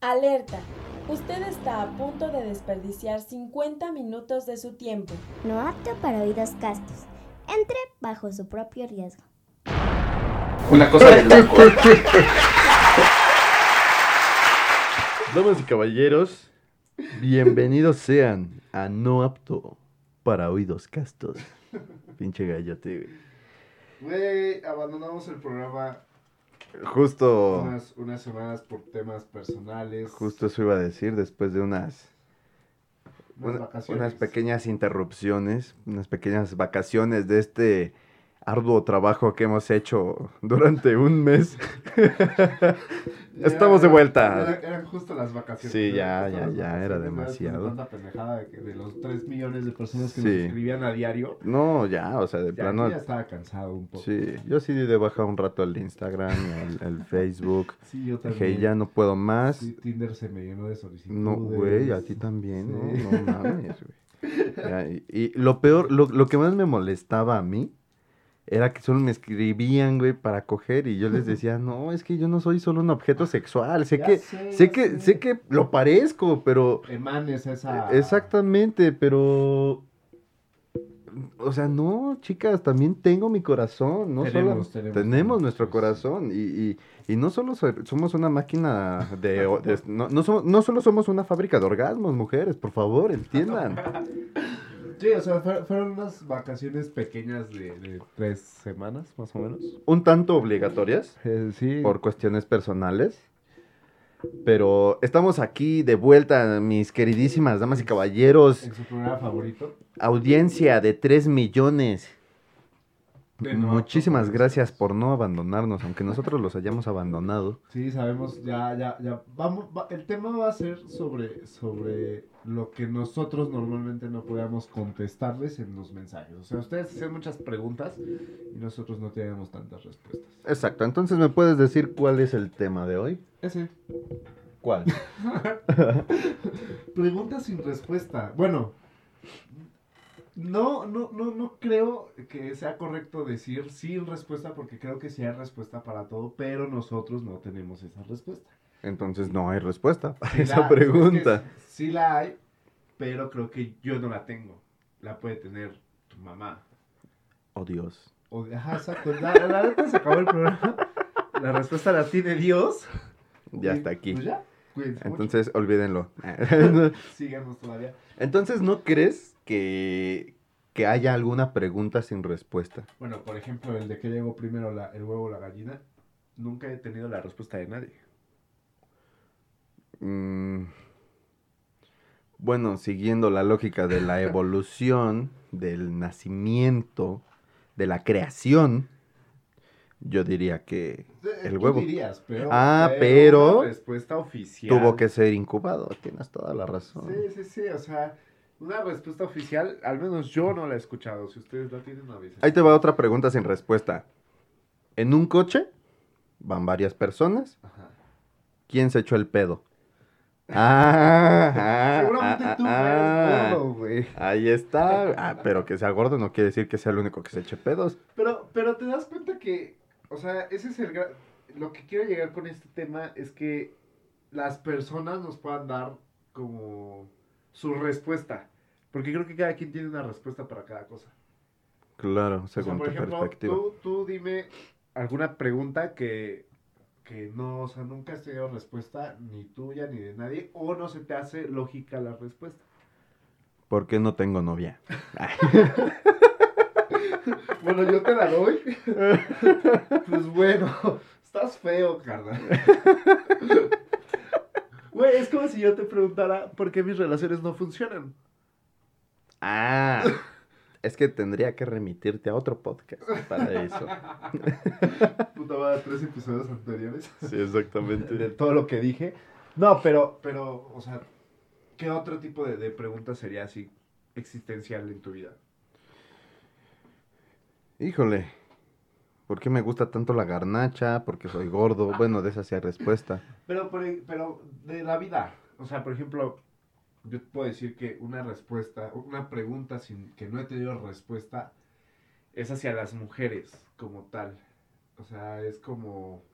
Alerta. Usted está a punto de desperdiciar 50 minutos de su tiempo. No apto para oídos castos. Entre bajo su propio riesgo. Una cosa de loco. Damas y caballeros, bienvenidos sean a No Apto para Oídos Castos. Pinche gallote, güey. Güey, abandonamos el programa Justo, unas, unas semanas por temas personales. justo eso iba a decir después de unas, unas una- unas pequeñas interrupciones, unas pequeñas vacaciones de este arduo trabajo que hemos hecho durante un mes. Estamos de vuelta. era- eran justo las vacaciones. Sí, ya, ya, ya, era demasiado. Tanta pendejada de, los 3 millones de personas que Sí. nos escribían a diario. No, ya, o sea, de Ya, plano. ya estaba cansado un poco. Sí, yo sí de baja un rato el Instagram, el, el Facebook. Sí, yo también. Dije, ya no puedo más. Sí, Tinder se me llenó de solicitudes. No, güey, a ti también, Sí. ¿no? No mames, güey. Y, y lo peor, lo, lo que más me molestaba a mí era que solo me escribían, güey, para coger y yo les decía, no, es que yo no soy solo un objeto sexual, sé Ya que, sé, que, sé. sé que lo parezco, pero, Emanes esa. exactamente, pero, o sea, no, chicas, también tengo mi corazón, no Tenemos, solo, tenemos, nuestro corazón y, y, y no solo so- somos una máquina de, de- no, no, somos- no solo somos una fábrica de orgasmos, mujeres, por favor, entiendan. Sí, o sea, fue- fueron unas vacaciones pequeñas de, de tres semanas, más o menos. Un tanto obligatorias Eh, sí. por cuestiones personales. Pero estamos aquí de vuelta, mis queridísimas damas y caballeros. En su programa favorito. Audiencia de 3 millones. No Muchísimas gracias por no abandonarnos, aunque nosotros los hayamos abandonado. Sí, sabemos, ya, ya, ya. Vamos, va- el tema va a ser sobre, sobre lo que nosotros normalmente no podíamos contestarles en los mensajes. O sea, ustedes hacían muchas preguntas y nosotros no teníamos tantas respuestas. Exacto, entonces me puedes decir cuál es el tema de hoy. Ese. ¿Cuál? Pregunta sin respuesta. Bueno, no, no, no, no creo que sea correcto decir sin respuesta porque creo que sí hay respuesta para todo, pero nosotros no tenemos esa respuesta. Entonces no hay respuesta para Sí esa la- pregunta. es que sí la hay, pero creo que yo no la tengo. La puede tener tu mamá. Oh Dios. O, ajá, exacto. La, se acabó el programa. La respuesta la tiene Dios. Ya está aquí. Pues ya. Entonces olvídenlo. Síganos todavía. Entonces, ¿no crees que, que haya alguna pregunta sin respuesta? Bueno, por ejemplo, el de que llegó primero la- el huevo o la gallina. Nunca he tenido la respuesta de nadie. Mm, bueno, siguiendo la lógica de la evolución, del nacimiento, de la creación, yo diría que el huevo dirías, pero, Ah, pero- respuesta oficial. tuvo que ser incubado. Tienes toda la razón. Sí, sí, sí. O sea, una respuesta oficial, al menos yo no la he escuchado. Si ustedes la tienen, avisen. Ahí te va otra pregunta sin respuesta. En un coche van varias personas. Ajá. ¿Quién se echó el pedo? Ah, ah, Seguramente ah, tú ah, eres gordo, güey. Ahí está. Ah, pero que sea gordo no quiere decir que sea el único que se eche pedos. Pero, pero te das cuenta que, o sea, ese es el gra- Lo que quiero llegar con este tema es que las personas nos puedan dar como su respuesta. Porque creo que cada quien tiene una respuesta para cada cosa. Claro, O sea, por tu ejemplo, perspectiva. tú, tú dime alguna pregunta que, que no, o sea, nunca has tenido respuesta ni tuya ni de nadie, o no se te hace lógica la respuesta. ¿Por qué no tengo novia? Bueno, yo te la doy. pues bueno, estás feo, carnal. Güey, es como si yo te preguntara por qué mis relaciones no funcionan. Ah, es que tendría que remitirte a otro podcast para eso. Puta madre, tres episodios anteriores. Sí, de exactamente. todo lo que dije. No, pero, pero, o sea, ¿qué otro tipo de, de pregunta sería así existencial en tu vida? Híjole, ¿por qué me gusta tanto la garnacha? Porque soy gordo. Bueno, de esa hay respuesta. Pero, por e- pero de la vida. O sea, por ejemplo, yo puedo decir que una respuesta, una pregunta sin que no he tenido respuesta es hacia las mujeres como tal. O sea, es como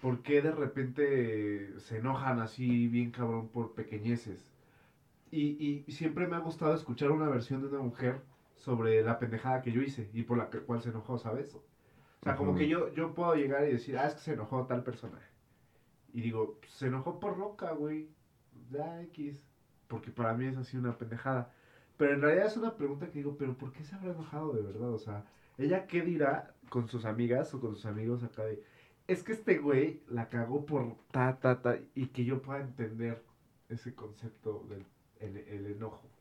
¿por qué de repente se enojan así bien cabrón por pequeñeces? Y, y siempre me ha gustado escuchar una versión de una mujer sobre la pendejada que yo hice y por la cual se enojó, ¿sabes? O sea, como que yo, yo puedo llegar y decir, ah, es que se enojó tal persona. Y digo, se enojó por loca, güey. Ya, X. Porque para mí es así una pendejada. Pero en realidad es una pregunta que digo, pero ¿por qué se habrá enojado de verdad? O sea, ¿ella qué dirá con sus amigas o con sus amigos acá de, es que este güey la cagó por ta, ta, ta, y que yo pueda entender ese concepto del el, el enojo?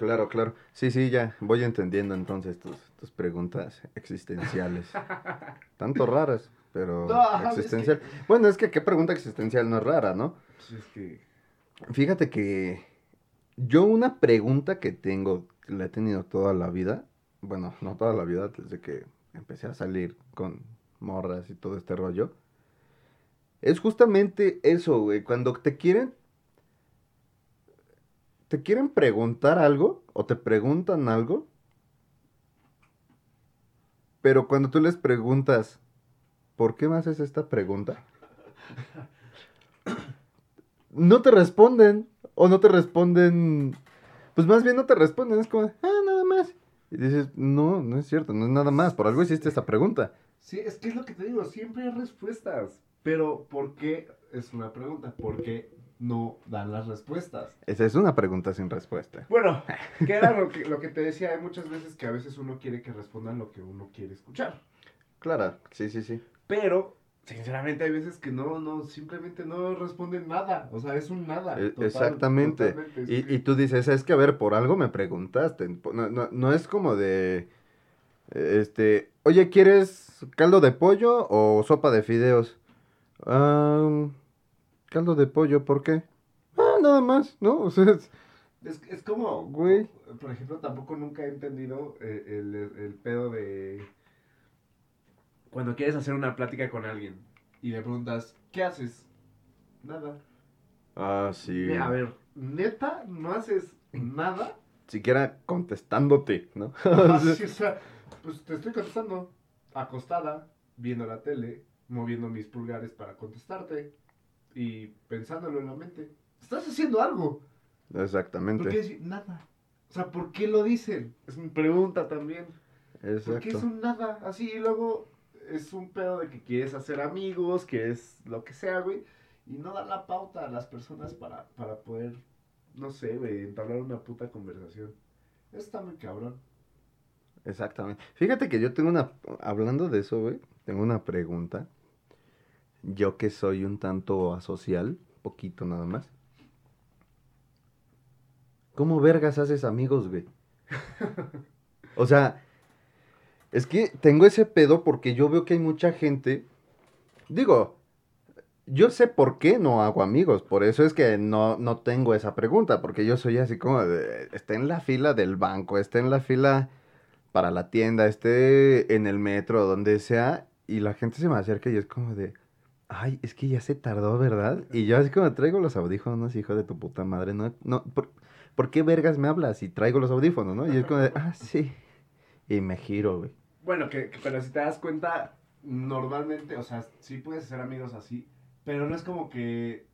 Claro, claro. Sí, sí, ya voy entendiendo entonces tus, tus preguntas existenciales. Tanto raras, pero No, ajá, es que- existencial. Bueno, es que qué pregunta existencial no es rara, ¿no? Pues es que... Fíjate que yo una pregunta que tengo, que la he tenido toda la vida, bueno, no toda la vida, desde que empecé a salir con morras y todo este rollo, es justamente eso, güey, cuando te quieren, te quieren preguntar algo o te preguntan algo, pero cuando tú les preguntas, ¿por qué me haces esta pregunta? no te responden. O no te responden. Pues más bien no te responden. Es como, ah, nada más. Y dices, no, no es cierto, no es nada más. Por algo hiciste esa pregunta. Sí, es que es lo que te digo, siempre hay respuestas. Pero ¿por qué? Es una pregunta. ¿Por qué no dan las respuestas? Esa es una pregunta sin respuesta. Bueno, que era lo que, lo que te decía, hay muchas veces que a veces uno quiere que respondan lo que uno quiere escuchar. Claro, sí, sí, sí. Pero, sinceramente, hay veces que no, no, simplemente no responden nada. O sea, es un nada. E- total, exactamente. Y, y tú dices, es que a ver, por algo me preguntaste. No, no, no es como de. Este. Oye, ¿quieres caldo de pollo o sopa de fideos? Ah, caldo de pollo, ¿por qué? Ah, nada más, ¿no? O sea, es- Es, es como, Güey. por ejemplo, tampoco nunca he entendido eh, el, el pedo de cuando quieres hacer una plática con alguien y le preguntas, ¿qué haces? Nada. Ah, sí. A ver, neta, no haces nada. Siquiera contestándote, ¿no? O sea, pues te estoy contestando acostada, viendo la tele, moviendo mis pulgares para contestarte y pensándolo en la mente. Estás haciendo algo. ¿Por qué Exactamente. decir nada? O sea, ¿por qué lo dicen? Es una pregunta también. Porque es Exacto. un nada, así, y luego es un pedo de que quieres hacer amigos, que es lo que sea, güey, y no dar la pauta a las personas para, para poder, no sé, güey, entablar una puta conversación. Eso está muy cabrón. Exactamente. Fíjate que yo tengo una, hablando de eso, güey, tengo una pregunta. Yo que soy un tanto asocial, poquito nada más. ¿Cómo vergas haces amigos, güey? O sea, es que tengo ese pedo porque yo veo que hay mucha gente, digo, yo sé por qué no hago amigos, por eso es que no, no tengo esa pregunta, porque yo soy así como, de, está en la fila del banco, está en la fila para la tienda, esté en el metro, donde sea, y la gente se me acerca y es como de, ay, es que ya se tardó, ¿verdad? Y yo así como traigo los audífonos, hijo de tu puta madre, no, no, ¿por, ¿por qué vergas me hablas? Y traigo los audífonos, ¿no? Y es como de, ah, sí. Y me giro, güey. Bueno, que, que- pero si te das cuenta, normalmente, o sea, sí puedes hacer amigos así, pero no es como que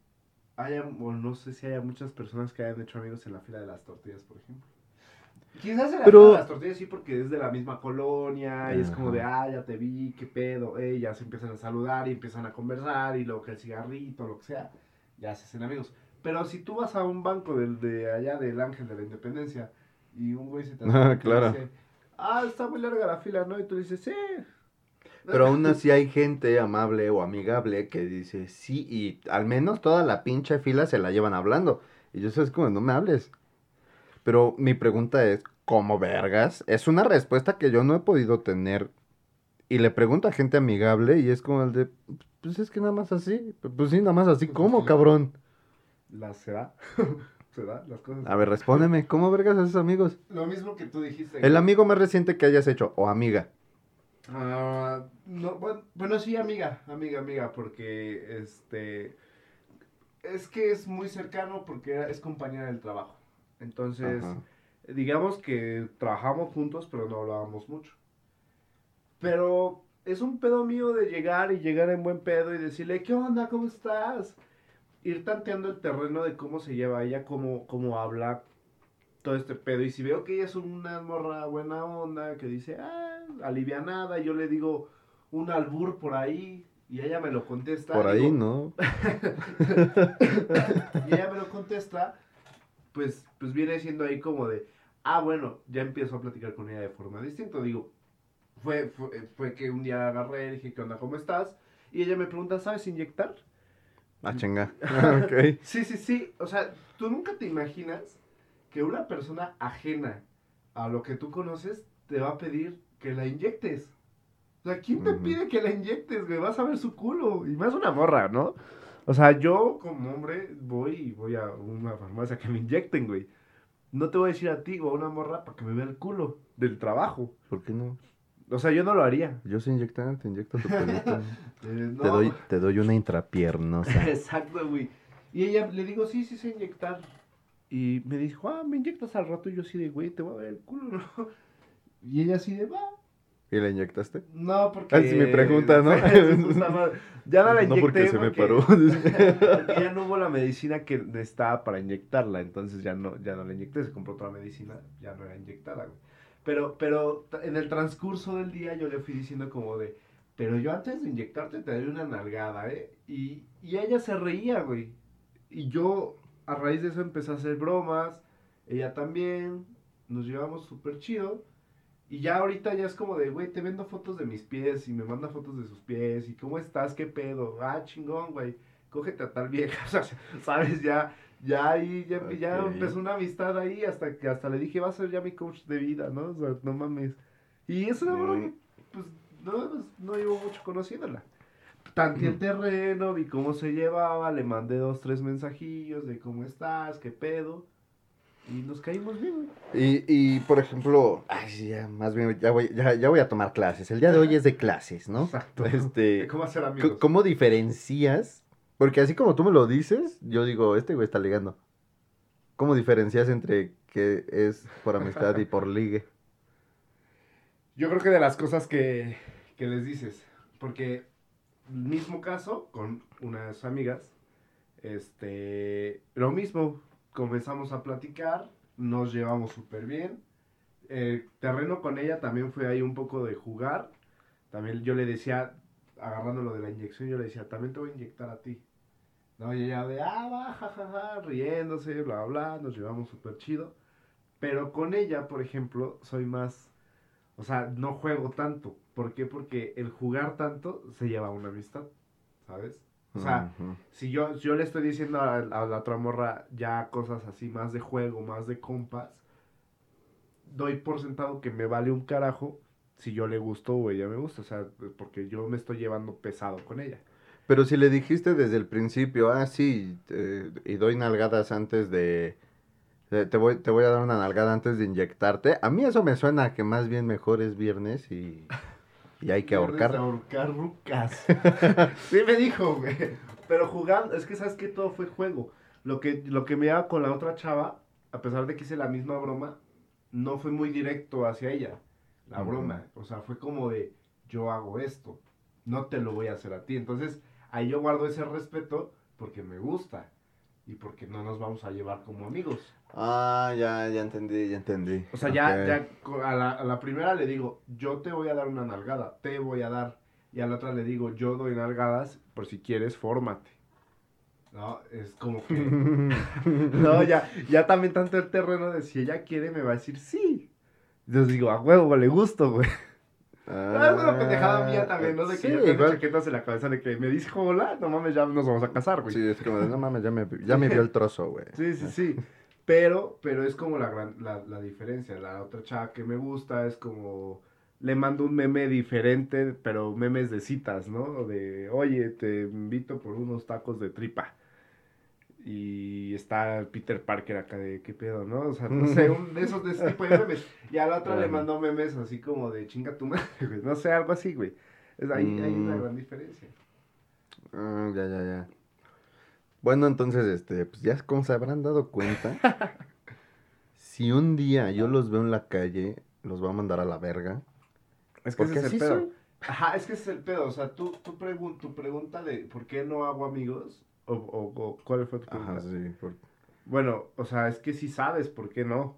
haya, o no sé si haya muchas personas que hayan hecho amigos en la fila de las tortillas, por ejemplo. Quizás Pero- de las tortillas sí porque es de la misma colonia y es como de, ah, ya te vi, qué pedo, eh, ya se empiezan a saludar y empiezan a conversar y luego que el cigarrito, lo que sea, ya se hacen amigos. Pero si tú vas a un banco del, de allá del Ángel de la Independencia y un güey se te Ah, claro. dice, ah, está muy larga la fila, ¿no? Y tú dices, sí. Pero aún así hay gente amable o amigable que dice sí y al menos toda la pinche fila se la llevan hablando. Y yo sé, es como, no me hables. Pero mi pregunta es, ¿cómo vergas? Es una respuesta que yo no he podido tener. Y le pregunto a gente amigable y es como el de, pues es que nada más así. Pues sí, nada más así, ¿cómo, cabrón? La se da. se da, las cosas. A ver, respóndeme, ¿cómo vergas haces amigos? Lo mismo que tú dijiste. El amigo más reciente que hayas hecho, o amiga. Ah, no, bueno, bueno, sí, amiga, amiga, amiga, porque este. Es que es muy cercano porque es compañera del trabajo. Entonces, Ajá. digamos que trabajamos juntos, pero no hablábamos mucho. Pero es un pedo mío de llegar y llegar en buen pedo y decirle, ¿qué onda? ¿Cómo estás? Ir tanteando el terreno de cómo se lleva ella, cómo, cómo habla, todo este pedo. Y si veo que ella es una morra buena onda, que dice, ah, alivianada, yo le digo un albur por ahí, y ella me lo contesta. Por ahí, digo, ¿no? y ella me lo contesta, pues, pues viene siendo ahí como de, ah, bueno, ya empiezo a platicar con ella de forma distinta. Digo, fue, fue, fue que un día agarré, dije, ¿qué onda? ¿Cómo estás? Y ella me pregunta, ¿sabes inyectar? Ah, chinga. ok. Sí, sí, sí. O sea, tú nunca te imaginas que una persona ajena a lo que tú conoces te va a pedir que la inyectes. O sea, ¿quién te pide que la inyectes, güey? Vas a ver su culo. Y más una morra, ¿no? O sea, yo como hombre voy y voy a una farmacia que me inyecten, güey. No te voy a decir a ti o a una morra para que me vea el culo del trabajo. ¿Por qué no? O sea, yo no lo haría. Yo sé inyectar, te inyecto tu pelito. Eh, no. Te, doy, te doy una intrapiernosa. Exacto, güey. Y ella le digo, sí, sí sé inyectar. Y me dijo, ah, me inyectas al rato. Y yo así de, güey, te voy a ver el culo, ¿no? Y ella así de, va. ¿Y la inyectaste? No, porque. Ah, sí, mi pregunta, ¿no? Ya no la inyecté. No porque se me paró. porque ya no hubo la medicina que necesitaba para inyectarla. Entonces ya no, ya no la inyecté. Se compró otra medicina, ya no era inyectada, güey. Pero, pero en el transcurso del día yo le fui diciendo como de, pero yo antes de inyectarte te doy una nalgada, ¿eh? Y, y ella se reía, güey. Y yo a raíz de eso empecé a hacer bromas, ella también, nos llevamos súper chido. Y ya ahorita ya es como de, güey, te vendo fotos de mis pies y me manda fotos de sus pies y cómo estás, qué pedo, ah, chingón, güey, cógete a tal vieja, o sea, sabes, ya, ya ahí, ya, empezó una amistad ahí hasta que hasta le dije, va a ser ya mi coach de vida, ¿no? O sea, no mames. Y es una morra que, pues, no, pues, no llevo mucho conociéndola. Tanteé el terreno, vi cómo se llevaba, le mandé dos, tres mensajillos de cómo estás, qué pedo. Y nos caímos bien, güey. Y, y por ejemplo, ay, ya, más bien, ya voy, ya, ya voy a tomar clases. El día de hoy es de clases, ¿no? Exacto. Este, ¿Cómo hacer amigos? ¿Cómo diferencias? Porque así como tú me lo dices, yo digo, este güey está ligando. ¿Cómo diferencias entre que es por amistad y por ligue? Yo creo que de las cosas que, que les dices, porque mismo caso con unas amigas, este, lo mismo, comenzamos a platicar, nos llevamos súper bien, el terreno con ella también fue ahí un poco de jugar, también yo le decía, agarrándolo de la inyección, yo le decía, también te voy a inyectar a ti. No, y ella de, ah, va, jajaja, riéndose, bla, bla, nos llevamos súper chido. Pero con ella, por ejemplo, soy más, o sea, no juego tanto. ¿Por qué? Porque el jugar tanto se lleva a una amistad, ¿sabes? O sea, si yo, si yo le estoy diciendo a, a la otra morra ya cosas así, más de juego, más de compas, doy por sentado que me vale un carajo si yo le gusto o ella me gusta. O sea, porque yo me estoy llevando pesado con ella. Pero si le dijiste desde el principio, ah, sí, eh, y doy nalgadas antes de, de- te, voy, te voy a dar una nalgada antes de inyectarte, a mí eso me suena a que más bien mejor es viernes y, y hay que ahorcar. ahorcar rucas. sí me dijo, güey. Pero jugando, es que sabes que todo fue juego. Lo que, lo que me daba con la otra chava, a pesar de que hice la misma broma, no fue muy directo hacia ella. La broma. O sea, fue como de, yo hago esto. No te lo voy a hacer a ti. Entonces, ahí yo guardo ese respeto porque me gusta. Y porque no nos vamos a llevar como amigos. Ah, ya, ya entendí, ya entendí. O sea, ya, ya a la, a la primera le digo, yo te voy a dar una nalgada, te voy a dar. Y a la otra le digo, yo doy nalgadas, por si quieres, fórmate. No, es como que... no, ya, ya también tanto el terreno de si ella quiere, me va a decir sí. Entonces digo, a huevo, le gusto, güey. Ah, es una pendejada mía también, ¿no? Que sí, yo tengo chaquetas en la cabeza de que me dijo hola, no mames, ya nos vamos a casar, güey. Sí, es como no mames, ya me, ya me vio el trozo, güey. Sí, sí, sí. Pero, pero es como la, gran, la, la diferencia. La otra chava que me gusta es como... Le mando un meme diferente, pero memes de citas, ¿no? De, oye, te invito por unos tacos de tripa. Y está Peter Parker acá de, ¿qué pedo, no? O sea, no sé, un de esos de ese tipo de memes. Y a la otra le Ajá. mando memes así como de, chinga tu madre, güey. No sé, algo así, güey. Es, ahí hay una Mm. gran diferencia. Ah, ya, ya, ya. Bueno, entonces, este, pues ya como se habrán dado cuenta, si un día yo los veo en la calle, los voy a mandar a la verga. Es que ese es el pedo. soy. Ajá, es que ese es el pedo. O sea, tú, tú pregun- tu pregunta de por qué no hago amigos. O, o, o ¿Cuál fue tu pregunta? Ajá, sí. por- Bueno, o sea, es que sí sabes por qué no.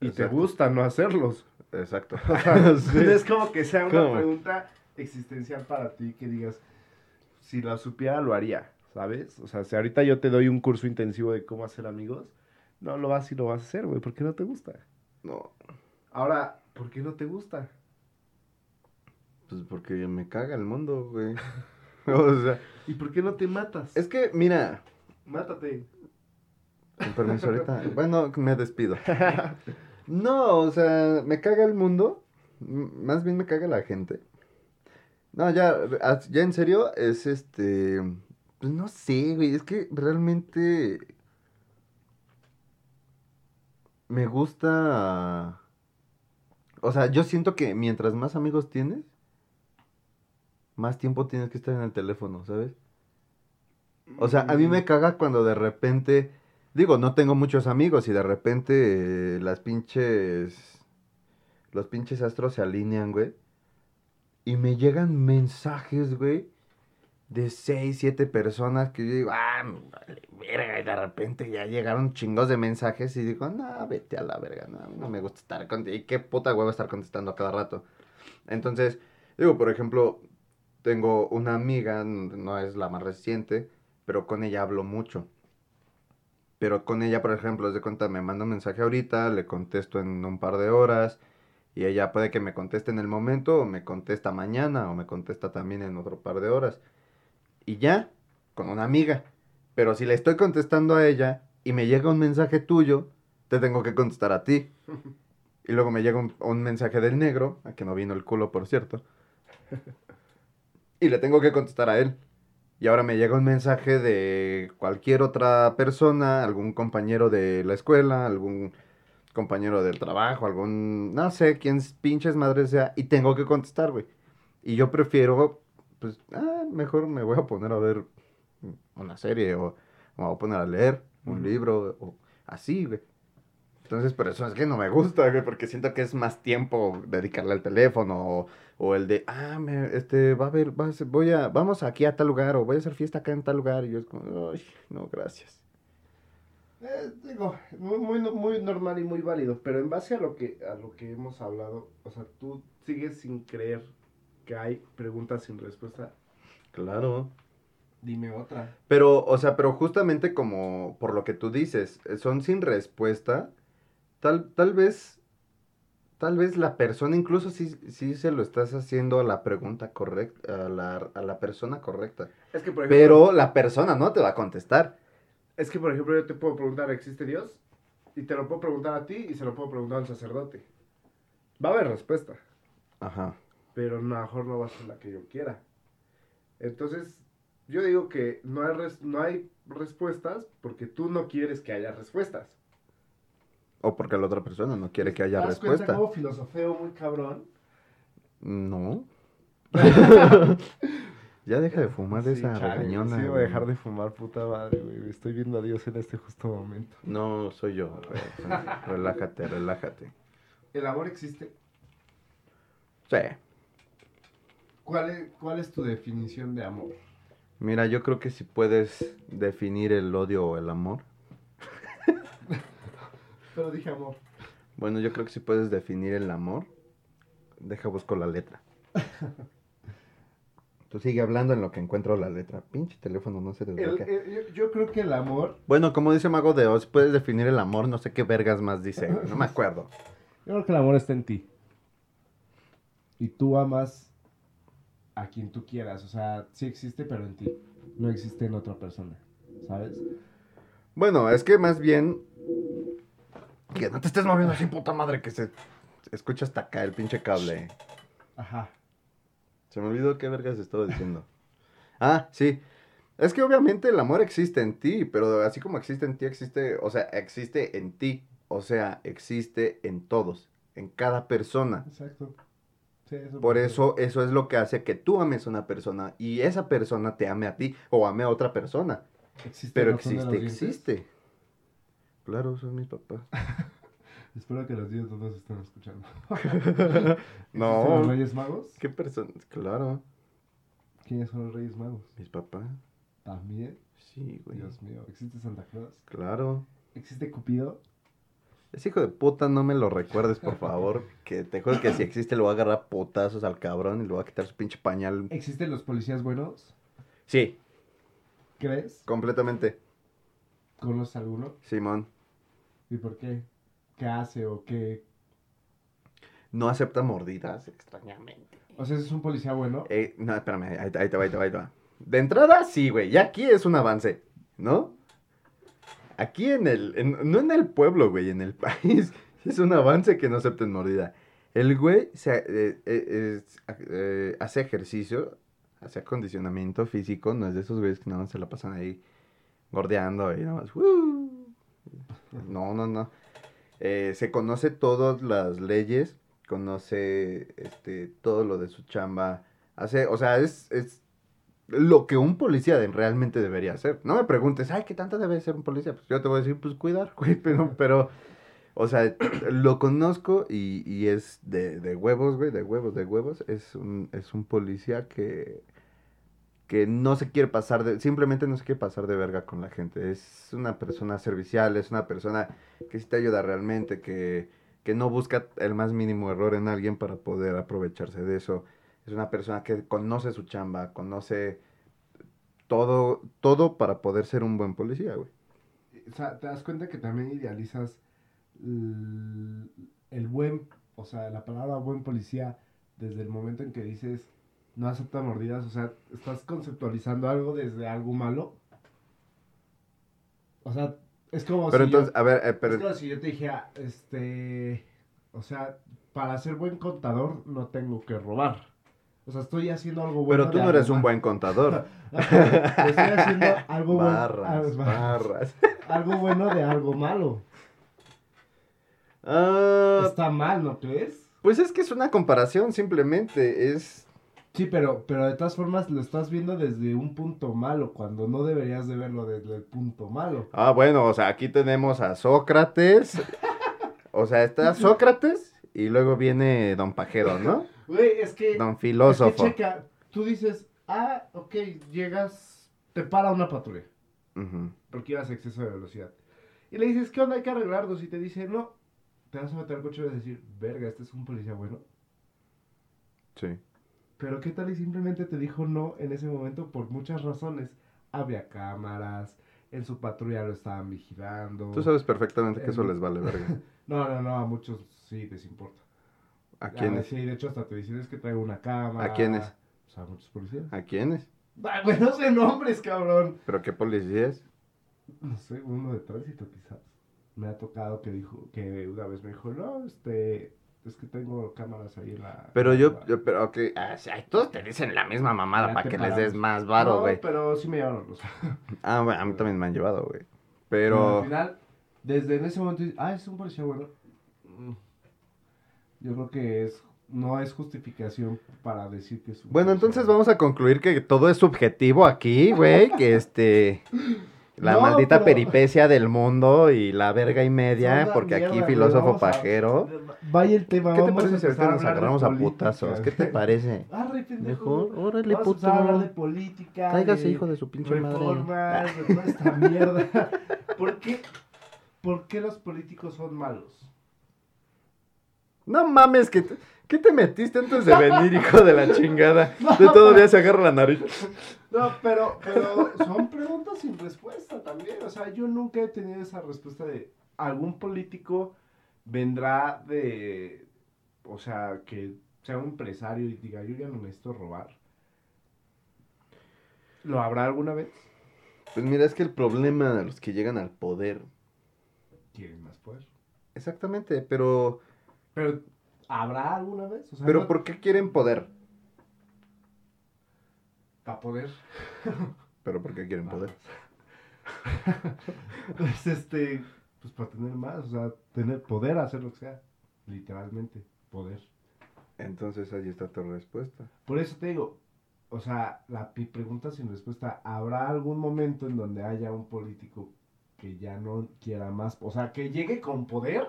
Y te gusta no hacerlos. Exacto. O sea, Sí. no es como que sea una ¿Cómo? pregunta existencial para ti que digas, si la supiera lo haría, ¿sabes? O sea, si ahorita yo te doy un curso intensivo de cómo hacer amigos, no lo vas y lo vas a hacer, güey, ¿por qué no te gusta? No, Ahora, ¿por qué no te gusta? pues porque me caga el mundo, güey. O sea, ¿Y por qué no te matas? es que, mira, Mátate. con permiso ahorita. Bueno, me despido. No, o sea, me caga el mundo. Más bien me caga la gente. No, ya, ya en serio, es este. Pues no sé, güey. Es que realmente. Me gusta. O sea, yo siento que mientras más amigos tienes, más tiempo tienes que estar en el teléfono, ¿sabes? O sea, a mí me caga cuando de repente, digo, no tengo muchos amigos y de repente eh, las pinches, los pinches astros se alinean, güey. Y me llegan mensajes, güey, de seis, siete personas que yo digo, ah, vale verga, y de repente ya llegaron chingos de mensajes y digo, no, vete a la verga, no, no me gusta estar contigo. Y qué puta hueva estar contestando a cada rato. Entonces, digo, por ejemplo, tengo una amiga, no es la más reciente, pero con ella hablo mucho. Pero con ella, por ejemplo, de cuenta, me manda un mensaje ahorita, le contesto en un par de horas, y ella puede que me conteste en el momento, o me contesta mañana, o me contesta también en otro par de horas. Y ya, con una amiga. Pero si le estoy contestando a ella y me llega un mensaje tuyo, te tengo que contestar a ti. Y luego me llega un, mensaje del negro, a que no vino el culo, por cierto. Y le tengo que contestar a él. Y ahora me llega un mensaje de cualquier otra persona, algún compañero de la escuela, algún compañero del trabajo, algún, no sé, quién pinches madre sea, y tengo que contestar, güey. Y yo prefiero, pues, ah, mejor me voy a poner a ver una serie o me voy a poner a leer un libro o así, güey. Entonces, por eso es que no me gusta, güey, porque siento que es más tiempo dedicarle al teléfono o, o el de, ah, me, este, va a haber, va a ser- voy a, vamos aquí a tal lugar o voy a hacer fiesta acá en tal lugar y yo es como, ay, no, gracias. Eh, digo, muy, muy, muy normal y muy válido, pero en base a lo que a lo que hemos hablado, o sea, tú sigues sin creer que hay preguntas sin respuesta. Claro. Dime otra. Pero, o sea, pero justamente como por lo que tú dices, eh, son sin respuesta, tal, tal vez, tal vez la persona, incluso si, si se lo estás haciendo a la pregunta correcta, a la, a la persona correcta. Es que por ejemplo, Pero la persona no te va a contestar. es que por ejemplo yo te puedo preguntar, ¿existe Dios? Y te lo puedo preguntar a ti y se lo puedo preguntar al sacerdote. Va a haber respuesta, Ajá. Pero a lo mejor no va a ser la que yo quiera. Entonces, yo digo que no hay, res- no hay respuestas porque tú no quieres que haya respuestas. O porque la otra persona no quiere que haya ¿Te das cuenta respuesta. cómo filosofeo muy cabrón? No. ya deja de fumar Sí, esa chale, regañona. Sí, voy a dejar de fumar, puta madre, güey. Estoy viendo a Dios en este justo momento. No, soy yo. relájate, relájate. ¿El amor existe? Sí. ¿Cuál es, ¿Cuál es tu definición de amor? Mira, yo creo que si puedes definir el odio o el amor. Pero dije amor. Bueno, yo creo que si puedes definir el amor. Deja busco la letra. Tú sigue hablando en lo que encuentro la letra. Pinche teléfono no se desbloquea. el- yo, yo creo que el amor, Bueno, como dice Mago de Oz, puedes definir el amor, no sé qué vergas más dice, no me acuerdo. yo creo que el amor está en ti. Y tú amas a quien tú quieras. O sea, sí existe, pero en ti. No existe en otra persona. ¿Sabes? Bueno, es que más bien. Que no te estés moviendo así, puta madre, que se escucha hasta acá el pinche cable. Ajá. Se me olvidó qué vergas estaba diciendo. Ah, sí. Es que obviamente el amor existe en ti, pero así como existe en ti, existe, o sea, existe en ti, o sea, existe en todos, en cada persona. Exacto. Sí, eso Por eso, eso es lo que hace que tú ames a una persona y esa persona te ame a ti o ame a otra persona. ¿Existe Pero existe, existe. Claro, son mis papás. Espero que los niños no nos estén escuchando. ¿Existen No. los Reyes Magos? ¿Qué persona? Claro, ¿Quiénes son los Reyes Magos? mis papás. También. Sí, güey. Dios mío. ¿Existe Santa Claus? Claro. ¿Existe Cupido? Ese hijo de puta, no me lo recuerdes, por favor. Que te juro que si existe, lo voy a agarrar a putazos al cabrón y le voy a quitar su pinche pañal. ¿Existen los policías buenos? Sí, ¿Crees? completamente. ¿Conoces alguno? Simón. ¿Y por qué? ¿Qué hace o qué? No acepta mordidas, extrañamente. O sea, ¿ese es un policía bueno? Eh, no, espérame, ahí, te- ahí te va, ahí te va, ahí te va. De entrada, sí, güey. Ya aquí es un avance, ¿no? Aquí en el. en- no en el pueblo, güey, en el país. Es un avance que no acepten mordida. El güey se, eh, eh, eh, hace ejercicio, hace acondicionamiento físico. No es de esos güeyes que nada más se la pasan ahí gordeando y nada más. No, no, no. Se conoce todas las leyes, conoce este, todo lo de su chamba. Hace, o sea, es lo que un policía realmente debería hacer. No me preguntes, ay, ¿qué tanto debe ser un policía? Pues yo te voy a decir, pues cuidar, güey, pero, pero, o sea, lo conozco y, y es de, de huevos, güey, de huevos, de huevos. Es un, es un policía que, que no se quiere pasar de, simplemente no se quiere pasar de verga con la gente. Es una persona servicial, es una persona que sí te ayuda realmente, que, que no busca el más mínimo error en alguien para poder aprovecharse de eso. Es una persona que conoce su chamba, conoce todo, todo para poder ser un buen policía, güey. O sea, te das cuenta que también idealizas el buen, o sea, la palabra buen policía desde el momento en que dices no acepta mordidas, o sea, estás conceptualizando algo desde algo malo. O sea, es como Pero si yo- entonces, a ver, eh, es pero, como si yo te dijera, este, o sea, para ser buen contador no tengo que robar. O sea, estoy haciendo algo bueno. pero tú no eres un buen contador. estoy haciendo algo bueno, barras, algo- barras. algo bueno de algo malo. Ah, Está mal, ¿no crees? pues es que es una comparación, simplemente. Es. Sí, pero, pero de todas formas lo estás viendo desde un punto malo, cuando no deberías de verlo desde el punto malo. Ah, bueno, o sea, aquí tenemos a Sócrates. O sea, está Sócrates y luego viene Don Pajero, ¿no? Güey, es que... Don es que Filósofo. checa, tú dices, ah, ok, llegas, te para una patrulla, Ujú. porque ibas a exceso de velocidad. Y le dices, ¿qué onda? Hay que arreglarlos. Y te dice, no, te vas a meter al coche y vas a decir, verga, este es un policía bueno. Sí. Pero ¿qué tal y simplemente te dijo no en ese momento por muchas razones? Había cámaras, en su patrulla lo estaban vigilando. Tú sabes perfectamente que eso les vale verga. No, no, no, a muchos sí les importa. ¿A Ah, quiénes? Sí, de hecho hasta te dicen es que traigo una cámara. ¿A quiénes? O sea, a muchos policías. ¿A quiénes? Ah, güey, no sé nombres, cabrón. ¿Pero qué policías? No sé, uno de tránsito quizás. Me ha tocado que dijo, que una vez me dijo, no, este, es que tengo cámaras ahí en la... Pero yo, la- yo pero ok, ah, sí, todos te dicen la misma mamada para que les des más varo, No, güey. pero sí me llevaron los... Ah, bueno, a mí también me han llevado, güey. Pero Pero, al final, desde en ese momento, ah, es un policía bueno. Yo creo que es, no es justificación para decir que es un bueno, entonces vamos a concluir que todo es subjetivo aquí, güey, que este... La No, maldita pero- peripecia del mundo y la verga y media, porque mierda, aquí filósofo a- pajero. Vaya el tema, ¿Qué te vamos parece si ahorita nos agarramos a putazos? ¿Qué te parece? Arre, pendejo. Mejor, órale, Vamos a puto. a hablar de política. Tráigase, de hijo de su pinche madre. reformas, de toda esta mierda. ¿Por qué, ¿Por qué los políticos son malos? No mames, que te- ¿qué te metiste antes de venir, hijo de la chingada? De todavía se agarra la nariz. No, pero, pero son preguntas sin respuesta también. O sea, yo nunca he tenido esa respuesta de algún político vendrá de, o sea, que sea un empresario y diga, yo ya no necesito robar. ¿Lo habrá alguna vez? Pues mira, es que el problema de los que llegan al poder. Quieren más poder. Exactamente, pero. Pero, ¿habrá alguna vez? O sea, Pero no- ¿por qué quieren poder? Para poder. Pero ¿por qué quieren poder? pues este, pues para tener más, o sea, tener poder, hacer lo que sea. Literalmente, poder. Entonces ahí está tu respuesta. Por eso te digo, o sea, la pregunta sin respuesta, ¿habrá algún momento en donde haya un político que ya no quiera más? O sea, que llegue con poder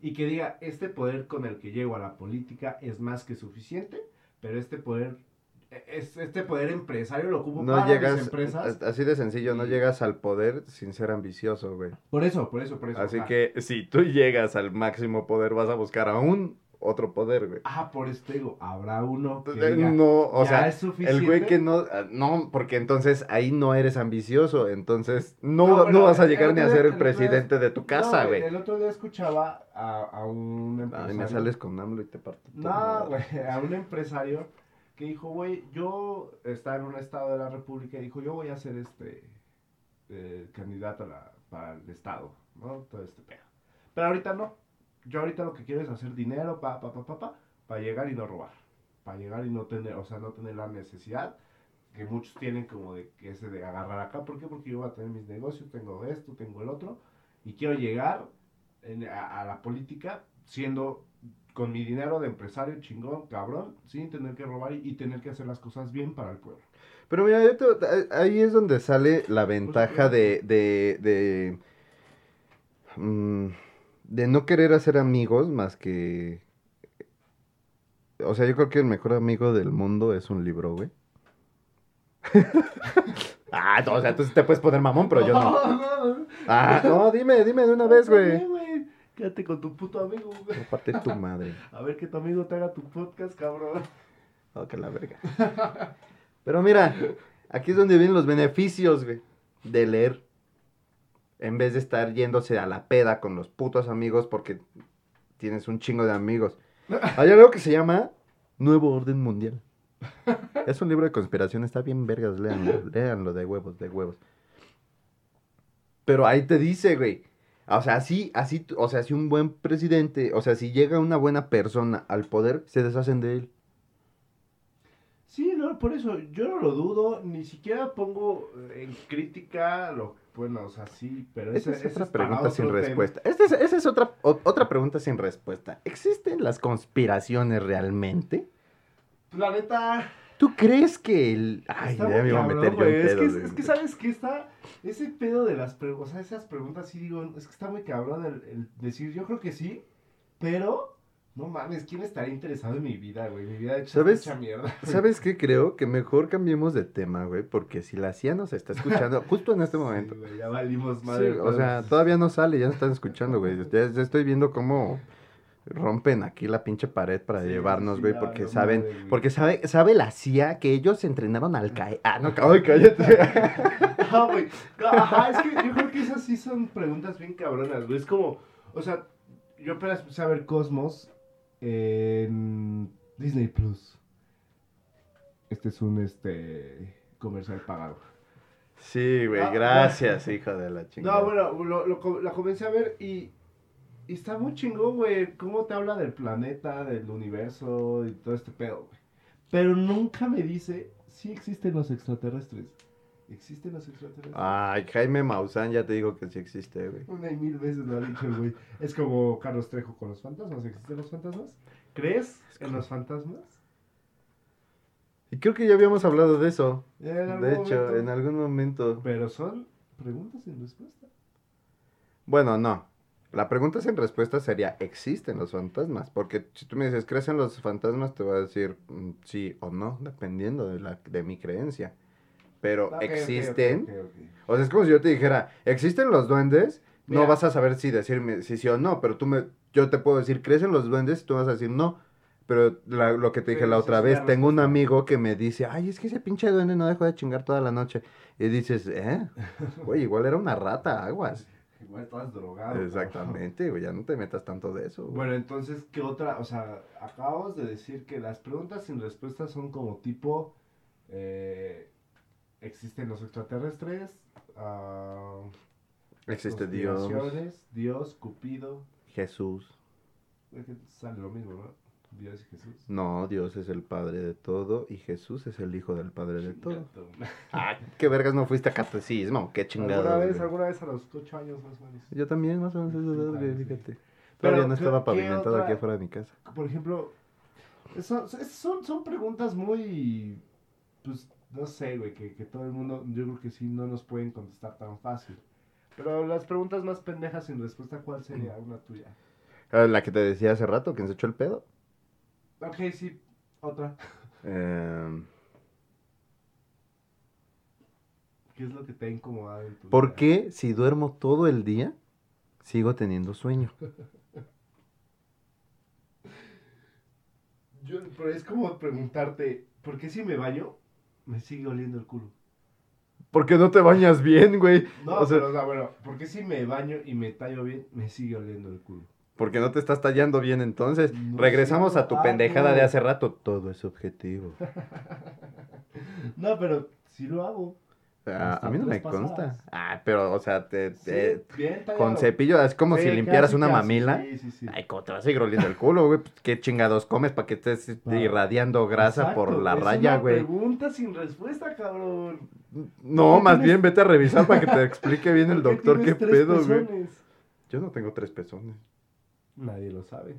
y que diga, este poder con el que llego a la política es más que suficiente, pero este poder, e- es, este poder empresario lo ocupo No para mis llegas, empresas. así de sencillo, no llegas al poder sin ser ambicioso, güey. Por eso, por eso, por eso. Así que si tú llegas al máximo poder, vas a buscar aún otro poder, güey. Ah, por eso te digo, habrá uno que diga, No, o "Ya sea, es el suficiente". güey que no, ah, no, porque entonces ahí no eres ambicioso, entonces no, No, vas a el- llegar el ni a ser el el presidente de tu casa, No, güey. El otro día escuchaba a, a un Ay, empresario. me sales con AMLO y te parto. No, güey, a un empresario que dijo, güey, yo estaba en un estado de la república y dijo, yo voy a ser este eh, candidato a la- para el estado, ¿no? Todo este pedo. Pero ahorita no. Yo ahorita lo que quiero es hacer dinero, pa, pa, pa, pa, pa, para llegar y no robar. Para llegar y no tener, o sea, no tener la necesidad que muchos tienen como de que ese de agarrar acá. ¿Por qué? Porque yo voy a tener mis negocios, tengo esto, tengo el otro. Y quiero llegar en- a, a la política siendo con mi dinero de empresario chingón, cabrón, sin tener que robar y, y tener que hacer las cosas bien para el pueblo. Pero mira, yo te- ahí es donde sale la ventaja de, de, de, mm, de no querer hacer amigos más que... O sea, yo creo que el mejor amigo del mundo es un libro, güey. ah, no, o sea, tú sí te puedes poner mamón, pero yo no. Ah, no, dime, dime de una vez, güey. Quédate con tu puto amigo, güey. Aparte tu madre. A ver que tu amigo te haga tu podcast, cabrón. Oh, que la verga. Pero mira, aquí es donde vienen los beneficios, güey, de leer. En vez de estar yéndose a la peda con los putos amigos porque tienes un chingo de amigos. Hay algo que se llama Nuevo Orden Mundial. Es un libro de conspiración, está bien vergas, léanlo, léanlo de huevos, de huevos. Pero ahí te dice, güey. O sea, así, así, o sea, si un buen presidente, o sea, si llega una buena persona al poder, se deshacen de él. Sí, no, por eso yo no lo dudo, ni siquiera pongo en crítica lo bueno, o sea, sí, pero Esa ese- es otra es pregunta sin tema. respuesta. Esta es, esa es otra, o- otra pregunta sin respuesta. ¿Existen las conspiraciones realmente? La neta, ¿Tú crees que el... Ay, ya me iba a meter yo en es, que, es que sabes que está ese pedo de las preguntas, o sea, esas preguntas sí digo, es que está muy cabrón el, el decir, yo creo que sí, pero no mames, ¿quién estaría interesado en mi vida, güey? Mi vida ¿Sabes? hecha mierda. güey. ¿Sabes qué? Creo que mejor cambiemos de tema, güey, porque si la CIA nos está escuchando justo en este Sí, momento. güey, ya valimos Sí, madre. o sea, todavía no sale, ya nos están escuchando, güey. Ya, ya estoy viendo cómo rompen aquí la pinche pared para Sí, llevarnos, güey, porque saben, madre, güey. porque sabe, sabe la CIA que ellos entrenaron al CAE. Ah, no, ay, cállate. Ah, güey. Ajá, es que yo creo que esas sí son preguntas bien cabronas, güey. Es como, o sea, yo apenas empecé a ver Cosmos en Disney Plus. Este es un este comercial pagado. Sí, güey, Ah, gracias, hijo de la chingada. No, bueno, lo, lo la comencé a ver y, y está muy chingón, güey. Cómo te habla del planeta, del universo y todo este pedo, güey. Pero nunca me dice si existen los extraterrestres. ¿Existen los extraterrestres? Ay, Jaime Maussan, ya te digo que sí existe, güey. Una y mil veces lo ha dicho el güey. Es como Carlos Trejo con los fantasmas. ¿Existen los fantasmas? ¿Crees en los fantasmas? Y creo que ya habíamos hablado de eso. De hecho, en algún momento. Pero son preguntas sin respuesta. Bueno, no. La pregunta sin respuesta sería, ¿existen los fantasmas? Porque si tú me dices, ¿crees en los fantasmas? Te voy a decir mm, sí o no, dependiendo de, la, de mi creencia. Pero, ¿existen? O sea, es como si yo te dijera, ¿existen los duendes? No vas a saber si decirme si sí o no, pero tú me, yo te puedo decir, ¿crees en los duendes? Y tú vas a decir no. Pero la- lo que te dije Sí, la otra sí, vez, tengo un amigo que me dice, ay, es que ese pinche duende no dejó de chingar toda la noche. Y dices, ¿eh? Güey, igual era una rata, aguas. Igual estás drogado. Exactamente, güey, ya no te metas tanto de eso. Bueno, entonces, ¿qué otra? O sea, acabamos de decir que las preguntas sin respuesta son como tipo... eh, ¿Existen los extraterrestres? Ah, Existe Dios, Dios, Cupido. Jesús. Es que sale lo mismo, ¿no? Dios y Jesús. No, Dios es el Padre de todo y Jesús es el Hijo del Padre de todo. Ah, qué vergas no fuiste a catecismo, qué chingados. ¿Alguna vez, alguna vez a los 8 años más o menos? Yo también, más o menos, güey, Sí. fíjate. Pero, no ¿qué- estaba pavimentado otra- aquí afuera de mi casa. Por ejemplo, son, son, son preguntas muy, pues, no sé, güey, que, que todo el mundo, yo creo que sí, no nos pueden contestar tan fácil. Pero las preguntas más pendejas sin respuesta, ¿cuál sería una tuya? Ah, La que te decía hace rato, que se echó el pedo. Ok, sí, otra. Eh, ¿Qué es lo que te ha incomodado en tu ¿Por vida? qué si duermo todo el día sigo teniendo sueño? Yo, pero es como preguntarte, ¿por qué si me baño me sigue oliendo el culo? Porque no te bañas bien, güey. No, O sea- pero o sea, bueno, ¿por qué si me baño y me tallo bien me sigue oliendo el culo? Porque no te estás tallando bien entonces. No Regresamos a tu pendejada de hace rato. Todo es objetivo. No, pero sí lo hago. Hasta a mí no me consta. Ah, pero, o sea, te, Sí, te- bien con cepillo, es como Sí, si limpiaras casi, una casi, mamila. Sí, sí, sí. Ay, ¿cómo te vas a seguir oliendo el culo, güey? Pues, ¿Qué chingados comes para que estés irradiando grasa por la es raya, una güey? pregunta sin respuesta, cabrón. No, ¿Por qué más tienes- bien vete a revisar para que te explique bien el ¿Por qué doctor qué tres pedo, güey. pezones? Yo no tengo tres pezones. Nadie lo sabe.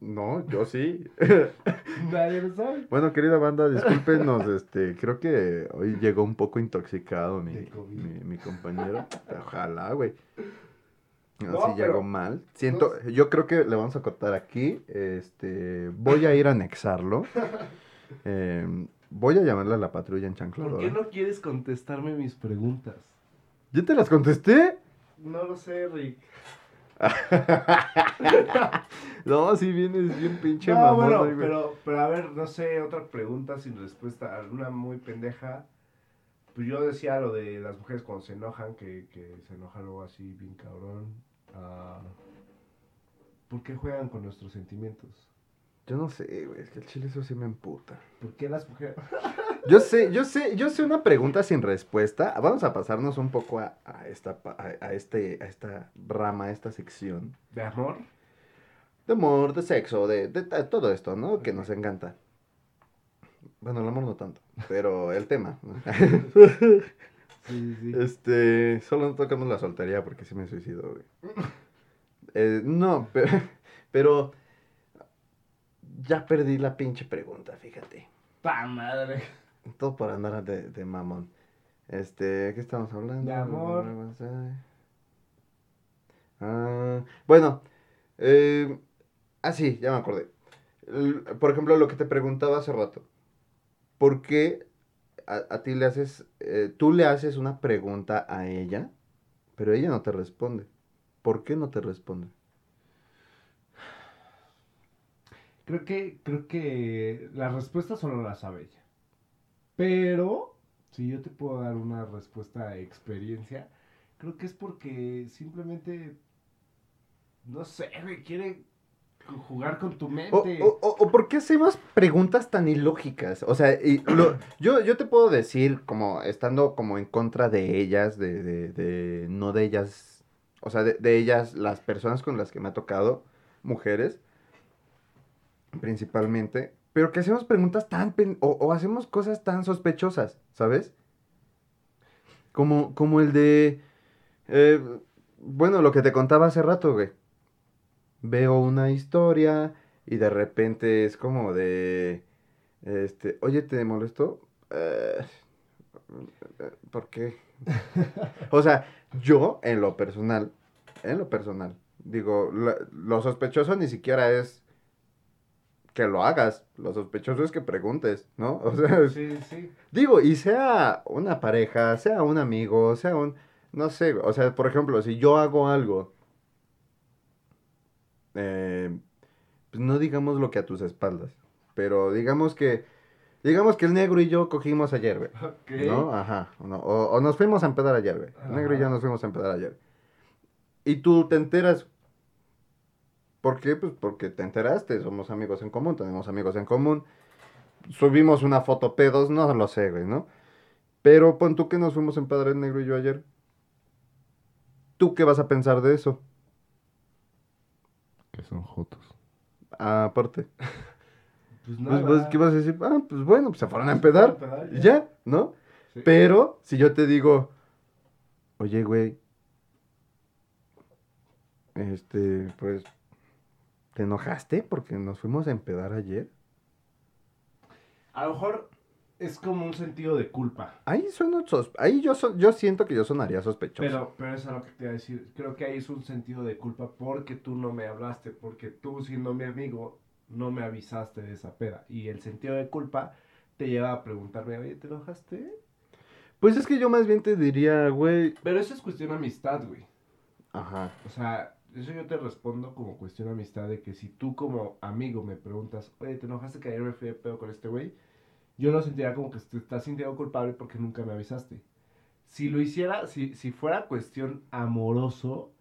No, yo sí. Nadie lo sabe. Bueno, querida banda, discúlpenos, este, creo que hoy llegó un poco intoxicado mi, mi, mi compañero. Ojalá, güey. No, pero- llegó mal. Siento, yo creo que le vamos a cortar aquí. Este, voy a ir a anexarlo. Eh, voy a llamarle a la patrulla en chancla. ¿Por qué no quieres contestarme mis preguntas? ¿Ya te las contesté? No lo sé, Rick. No, sí vienes bien pinche No, mamón, bueno, güey. pero, pero a ver, no sé, otra pregunta sin respuesta, alguna muy pendeja. Pues yo decía lo de las mujeres cuando se enojan, que, que se enojan luego así bien cabrón. Ah, ¿Por qué juegan con nuestros sentimientos? Yo no sé, güey, es que el chile eso sí me emputa. ¿Por qué las mujeres... Yo sé, yo sé, yo sé una pregunta sin respuesta. Vamos a pasarnos un poco a, a esta, a, a este, a esta rama, a esta sección. ¿De amor? De amor, de sexo, de, todo esto, ¿no? Que nos encanta. Bueno, el amor no tanto, pero el tema. Sí, sí, sí. Este, solo no tocamos la soltería porque sí me suicido, güey. Eh, no, pero, pero ya perdí la pinche pregunta, fíjate. ¡Pa madre! Todo por andar de, de mamón. Este, ¿qué estamos hablando? De amor. Ah, bueno, eh, ah, sí, ya me acordé. El- por ejemplo, lo que te preguntaba hace rato. ¿Por qué a, a ti le haces, eh, tú le haces una pregunta a ella, pero ella no te responde? ¿Por qué no te responde? Creo que, creo que la respuesta solo la sabe ella. Pero, si yo te puedo dar una respuesta de experiencia, creo que es porque simplemente, no sé, güey, quiere jugar con tu mente. o- o- o por qué hacemos preguntas tan ilógicas? O sea, y lo- yo, yo te puedo decir, como estando como en contra de ellas, de, de, de- no de ellas, o sea, de, de ellas, las personas con las que me ha tocado, mujeres, principalmente, pero que hacemos preguntas tan, pen- o, o hacemos cosas tan sospechosas, ¿sabes? Como, como el de, eh, bueno, lo que te contaba hace rato, güey veo una historia y de repente es como de, este, oye, ¿te molestó? Eh, ¿Por qué? O sea, yo en lo personal, en lo personal, digo, lo sospechoso ni siquiera es que lo hagas, lo sospechoso es que preguntes, ¿no? O sea, Sí, sí. Digo, y sea una pareja, sea un amigo, sea un, no sé, o sea, por ejemplo, si yo hago algo, eh, pues no digamos lo que a tus espaldas, pero digamos que, digamos que el negro y yo cogimos ayer, güey. ¿no? Ajá, no, o, o nos fuimos a empedar ayer, güey, el negro y yo nos fuimos a empedar ayer. Y tú te enteras, ¿por qué? Pues porque te enteraste, somos amigos en común, tenemos amigos en común subimos una foto pedos, no lo sé, güey, ¿no? Pero pon tú que nos fuimos en Padre Negro y yo ayer. ¿Tú qué vas a pensar de eso? Que son jotos. Aparte. Pues Pues, nada. pues, ¿qué vas a decir? Ah, pues bueno, pues se fueron a empedar. y Ya, ¿no? Sí. Pero si yo te digo, oye, güey, este, pues, ¿te enojaste porque nos fuimos a empedar ayer? A lo mejor es como un sentido de culpa. Ahí sueno sos- ahí yo so- yo siento que yo sonaría sospechoso. Pero, pero eso es lo que te iba a decir. Creo que ahí es un sentido de culpa porque tú no me hablaste, porque tú siendo mi amigo no me avisaste de esa peda. Y el sentido de culpa te lleva a preguntarme, oye, ¿te enojaste? Pues es que yo más bien te diría, güey. Pero eso es cuestión de amistad, güey. Ajá. O sea, eso yo te respondo como cuestión de amistad de que si tú como amigo me preguntas, oye, ¿te enojaste que ayer me fui de pedo con este güey? Yo lo sentiría como que te estás sintiendo culpable porque nunca me avisaste. Si lo hiciera, si, si fuera cuestión amoroso,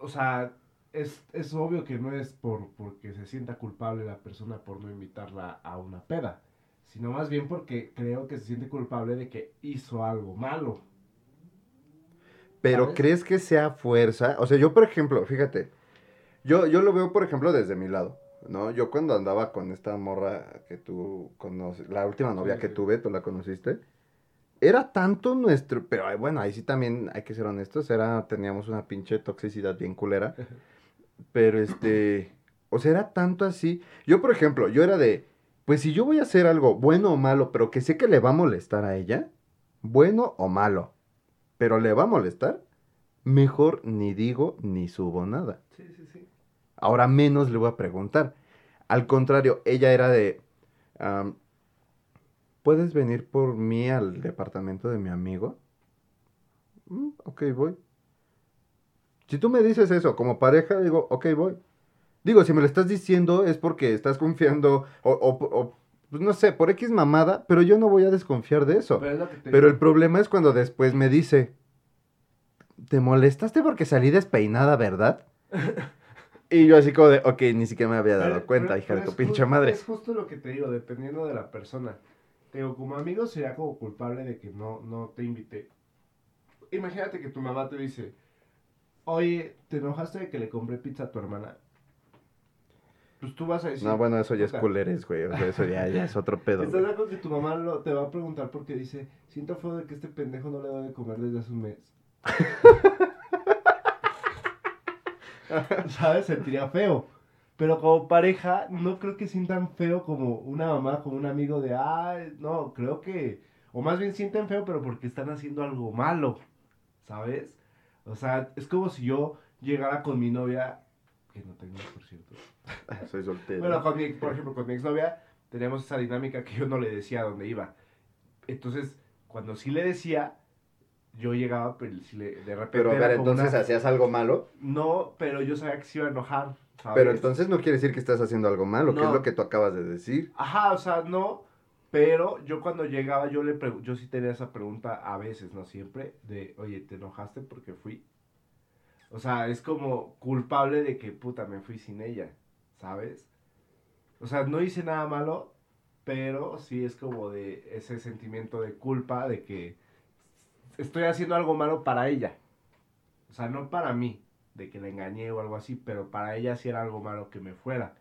o sea, es, es obvio que no es por porque se sienta culpable la persona por no invitarla a una peda, sino más bien porque creo que se siente culpable de que hizo algo malo. Pero ¿Sabes? ¿crees que sea fuerza? O sea, yo, por ejemplo, fíjate, yo, yo lo veo, por ejemplo, desde mi lado, ¿no? Yo cuando andaba con esta morra que tú conoces, la última novia que tuve, tú la conociste, era tanto nuestro, pero bueno, ahí sí también hay que ser honestos, era, teníamos una pinche toxicidad bien culera, pero este, o sea, era tanto así. Yo, por ejemplo, yo era de, pues si yo voy a hacer algo bueno o malo, pero que sé que le va a molestar a ella, bueno o malo, pero le va a molestar, mejor ni digo ni subo nada. Sí, sí, sí. Ahora menos le voy a preguntar. Al contrario, ella era de, ¿puedes venir por mí al departamento de mi amigo? "Mm, ok, voy. Si tú me dices eso como pareja, digo, ok, voy. Digo, si me lo estás diciendo es porque estás confiando o, o- o, pues no sé, por X mamada, pero yo no voy a desconfiar de eso. Pero, es el problema es cuando después me dice, ¿te molestaste porque salí despeinada, verdad? y yo así como de, ok, ni siquiera me había dado Pero- cuenta, pero- hija de tu pinche madre. Es justo lo que te digo, dependiendo de la persona. Te digo, como amigo sería como culpable de que no, no te invité. Imagínate que tu mamá te dice, oye, ¿te enojaste de que le compré pizza a tu hermana? Pues tú vas a decir... No, bueno, eso ya es "Puta, culeres, güey. O sea, eso ya, ya es otro pedo. ¿Estás de acuerdo que tu mamá lo- te va a preguntar porque dice, siento feo de que este pendejo no le doy de comer desde hace un mes? ¿Sabes? Sentiría feo. Pero como pareja, no creo que sientan feo como una mamá, como un amigo de, ay, no, creo que, o más bien sienten feo, pero porque están haciendo algo malo, ¿sabes? O sea, es como si yo llegara con mi novia, que no tengo, por cierto, Soy soltero. bueno, con mi, por ejemplo, con mi exnovia teníamos esa dinámica que yo no le decía a dónde iba. Entonces, cuando sí le decía, yo llegaba, pero si le, de repente pero a ver, entonces una- hacías algo malo. No, pero yo sabía que se iba a enojar, ¿sabes? Pero entonces no quiere decir que estás haciendo algo malo, que es No. lo que tú acabas de decir. Ajá, o sea, no, pero yo cuando llegaba, yo le yo sí tenía esa pregunta a veces, no siempre, de, oye, ¿te enojaste porque fui? O sea, es como culpable de que, puta, me fui sin ella, ¿sabes? O sea, no hice nada malo, pero sí es como de ese sentimiento de culpa de que estoy haciendo algo malo para ella. O sea, no para mí, de que la engañé o algo así, pero para ella sí era algo malo que me fuera.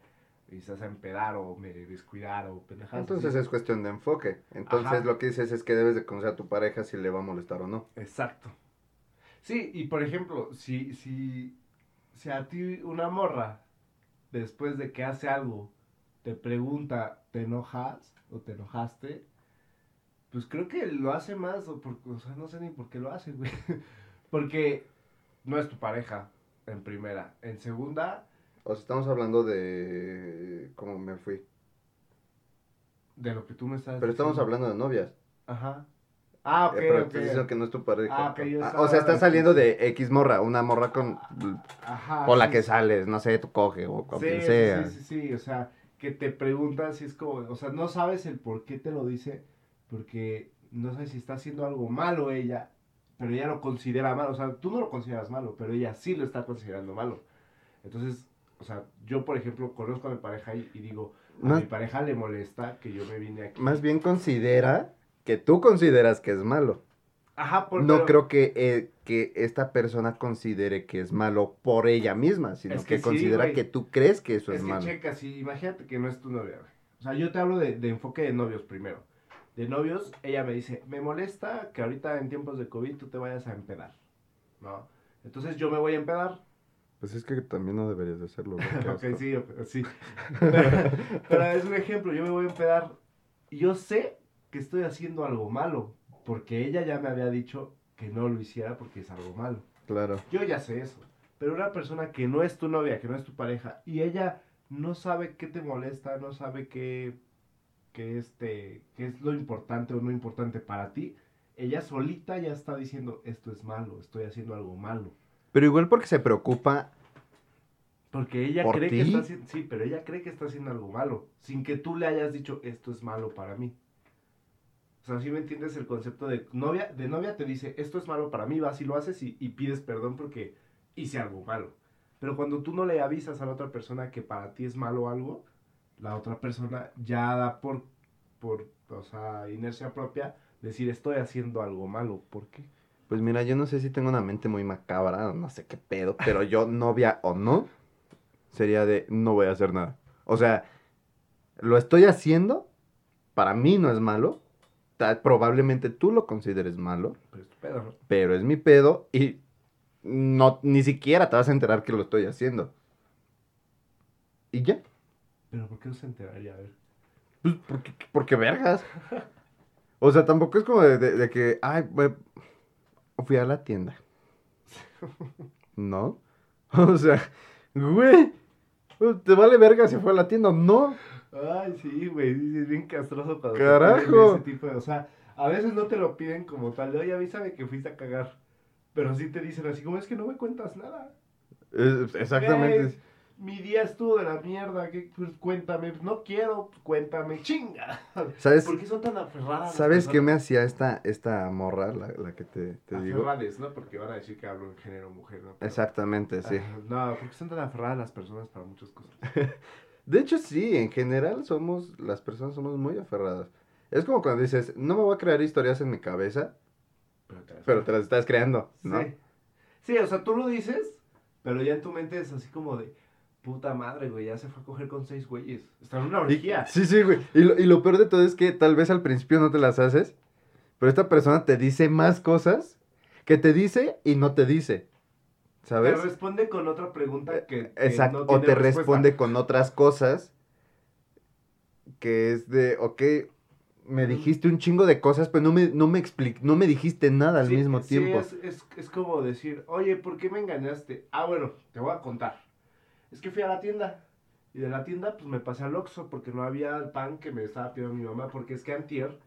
Quizás a empedar o me descuidar o pendejadas. Entonces así. es cuestión de enfoque. Entonces Ajá. lo que dices es que debes de conocer a tu pareja si le va a molestar o no. Exacto. Sí, y por ejemplo, si, si, si a ti una morra, después de que hace algo, te pregunta, ¿te enojas o te enojaste? Pues creo que lo hace más, o, por- o sea, no sé ni por qué lo hace, güey. Porque no es tu pareja, en primera. En segunda, O sea, estamos hablando de cómo me fui. de lo que tú me estás Pero estamos hablando de novias. Ajá. Ah, ok, Eh, pero ok. estás diciendo que no es tu pareja. Ah, yo Ah, o sea, estás saliendo de X morra, una morra con, Ajá. con la sí, que sales, no sé, tú coge o con Sí, quien sea. Sí, sí, sí, o sea, que te preguntan si es como, o sea, no sabes el por qué te lo dice, porque no sabes si está haciendo algo malo ella, pero ella lo considera malo, o sea, tú no lo consideras malo, pero ella sí lo está considerando malo. Entonces, o sea, yo, por ejemplo, conozco a mi pareja y, y digo, a Más- mi pareja le molesta que yo me vine aquí. Más bien considera que tú consideras que es malo. Ajá, por, no pero- creo que, eh, que esta persona considere que es malo por ella misma, sino Es que, que sí, considera güey. que tú crees que eso es, Es que malo. checa, si imagínate que no es tu novia, güey. O sea, yo te hablo de, de enfoque de novios primero. De novios, ella me dice, me molesta que ahorita en tiempos de COVID tú te vayas a empedar, ¿no? Entonces yo me voy a empedar. Pues es que también no deberías de hacerlo. güey, qué ok, asco. sí, sí. Pero, pero es un ejemplo, yo me voy a empedar. Yo sé que estoy haciendo algo malo, porque ella ya me había dicho que no lo hiciera porque es algo malo. Claro. Yo ya sé eso. Pero una persona que no es tu novia, que no es tu pareja, y ella no sabe qué te molesta, no sabe qué, qué, este, qué es lo importante o no importante para ti, ella solita ya está diciendo, esto es malo, estoy haciendo algo malo. Pero igual porque se preocupa. Porque ella ¿Por cree ti? que está haciendo, sí, pero ella cree que está haciendo algo malo, sin que tú le hayas dicho, esto es malo para mí. O sea, si me entiendes el concepto de novia, de novia te dice, esto es malo para mí, vas y lo haces y, y pides perdón porque hice algo malo. Pero cuando tú no le avisas a la otra persona que para ti es malo algo, la otra persona ya da por, por o sea, inercia propia, decir, estoy haciendo algo malo. ¿Por qué? Pues mira, yo no sé si tengo una mente muy macabra, no sé qué pedo, pero yo, novia o no, sería de no voy a hacer nada. O sea, lo estoy haciendo, para mí no es malo, probablemente tú lo consideres malo, Pero es tu pedo, ¿no? pero es mi pedo y no, ni siquiera te vas a enterar que lo estoy haciendo. Y ya, Pero ¿por qué no se enteraría? A ver. pues porque, porque vergas. O sea, tampoco es como de, de- de que, ay, güey, fui a la tienda. ¿No? O sea, güey, ¿te vale verga si fue a la tienda o no? Ay, sí, güey, es bien castroso cuando te Carajo. piden ese tipo de, o sea, a veces no te lo piden como tal, de, oye, avísame que fuiste a cagar, pero sí te dicen así como, es que no me cuentas nada. Es- exactamente. Mi día estuvo de la mierda, que pues, cuéntame, no quiero, cuéntame, chinga. ¿Sabes, ¿Por qué son tan aferradas? ¿sabes qué me hacía esta, esta morra, la, la que te, te digo? Aferrades, ¿no? Porque van a decir que hablo en género mujer, ¿no? Pero- Exactamente, sí. Ah, no, porque son tan aferradas las personas para muchas cosas. De hecho, sí, en general somos, las personas somos muy aferradas. Es como cuando dices, no me voy a crear historias en mi cabeza, Pero te las pero te las estás creando, ¿no? Sí. Sí, o sea, tú lo dices, pero ya en tu mente es así como de, puta madre, güey, ya se fue a coger con seis güeyes. Está en una orgía. sí, sí, güey. Y lo, y lo peor de todo es que tal vez al principio no te las haces, pero esta persona te dice más cosas que te dice y no te dice. Te ¿Sabes? responde con otra pregunta que, que Exacto. no o te respuesta. responde con otras cosas que es de, ok, me dijiste un chingo de cosas, pero no me, no me expli- no me dijiste nada al Sí, mismo sí, tiempo. es, es, es como decir, oye, ¿por qué me engañaste? Ah, bueno, te voy a contar. Es que fui a la tienda. Y de la tienda, pues me pasé al Oxxo porque no había el pan que me estaba pidiendo mi mamá. Porque es que antier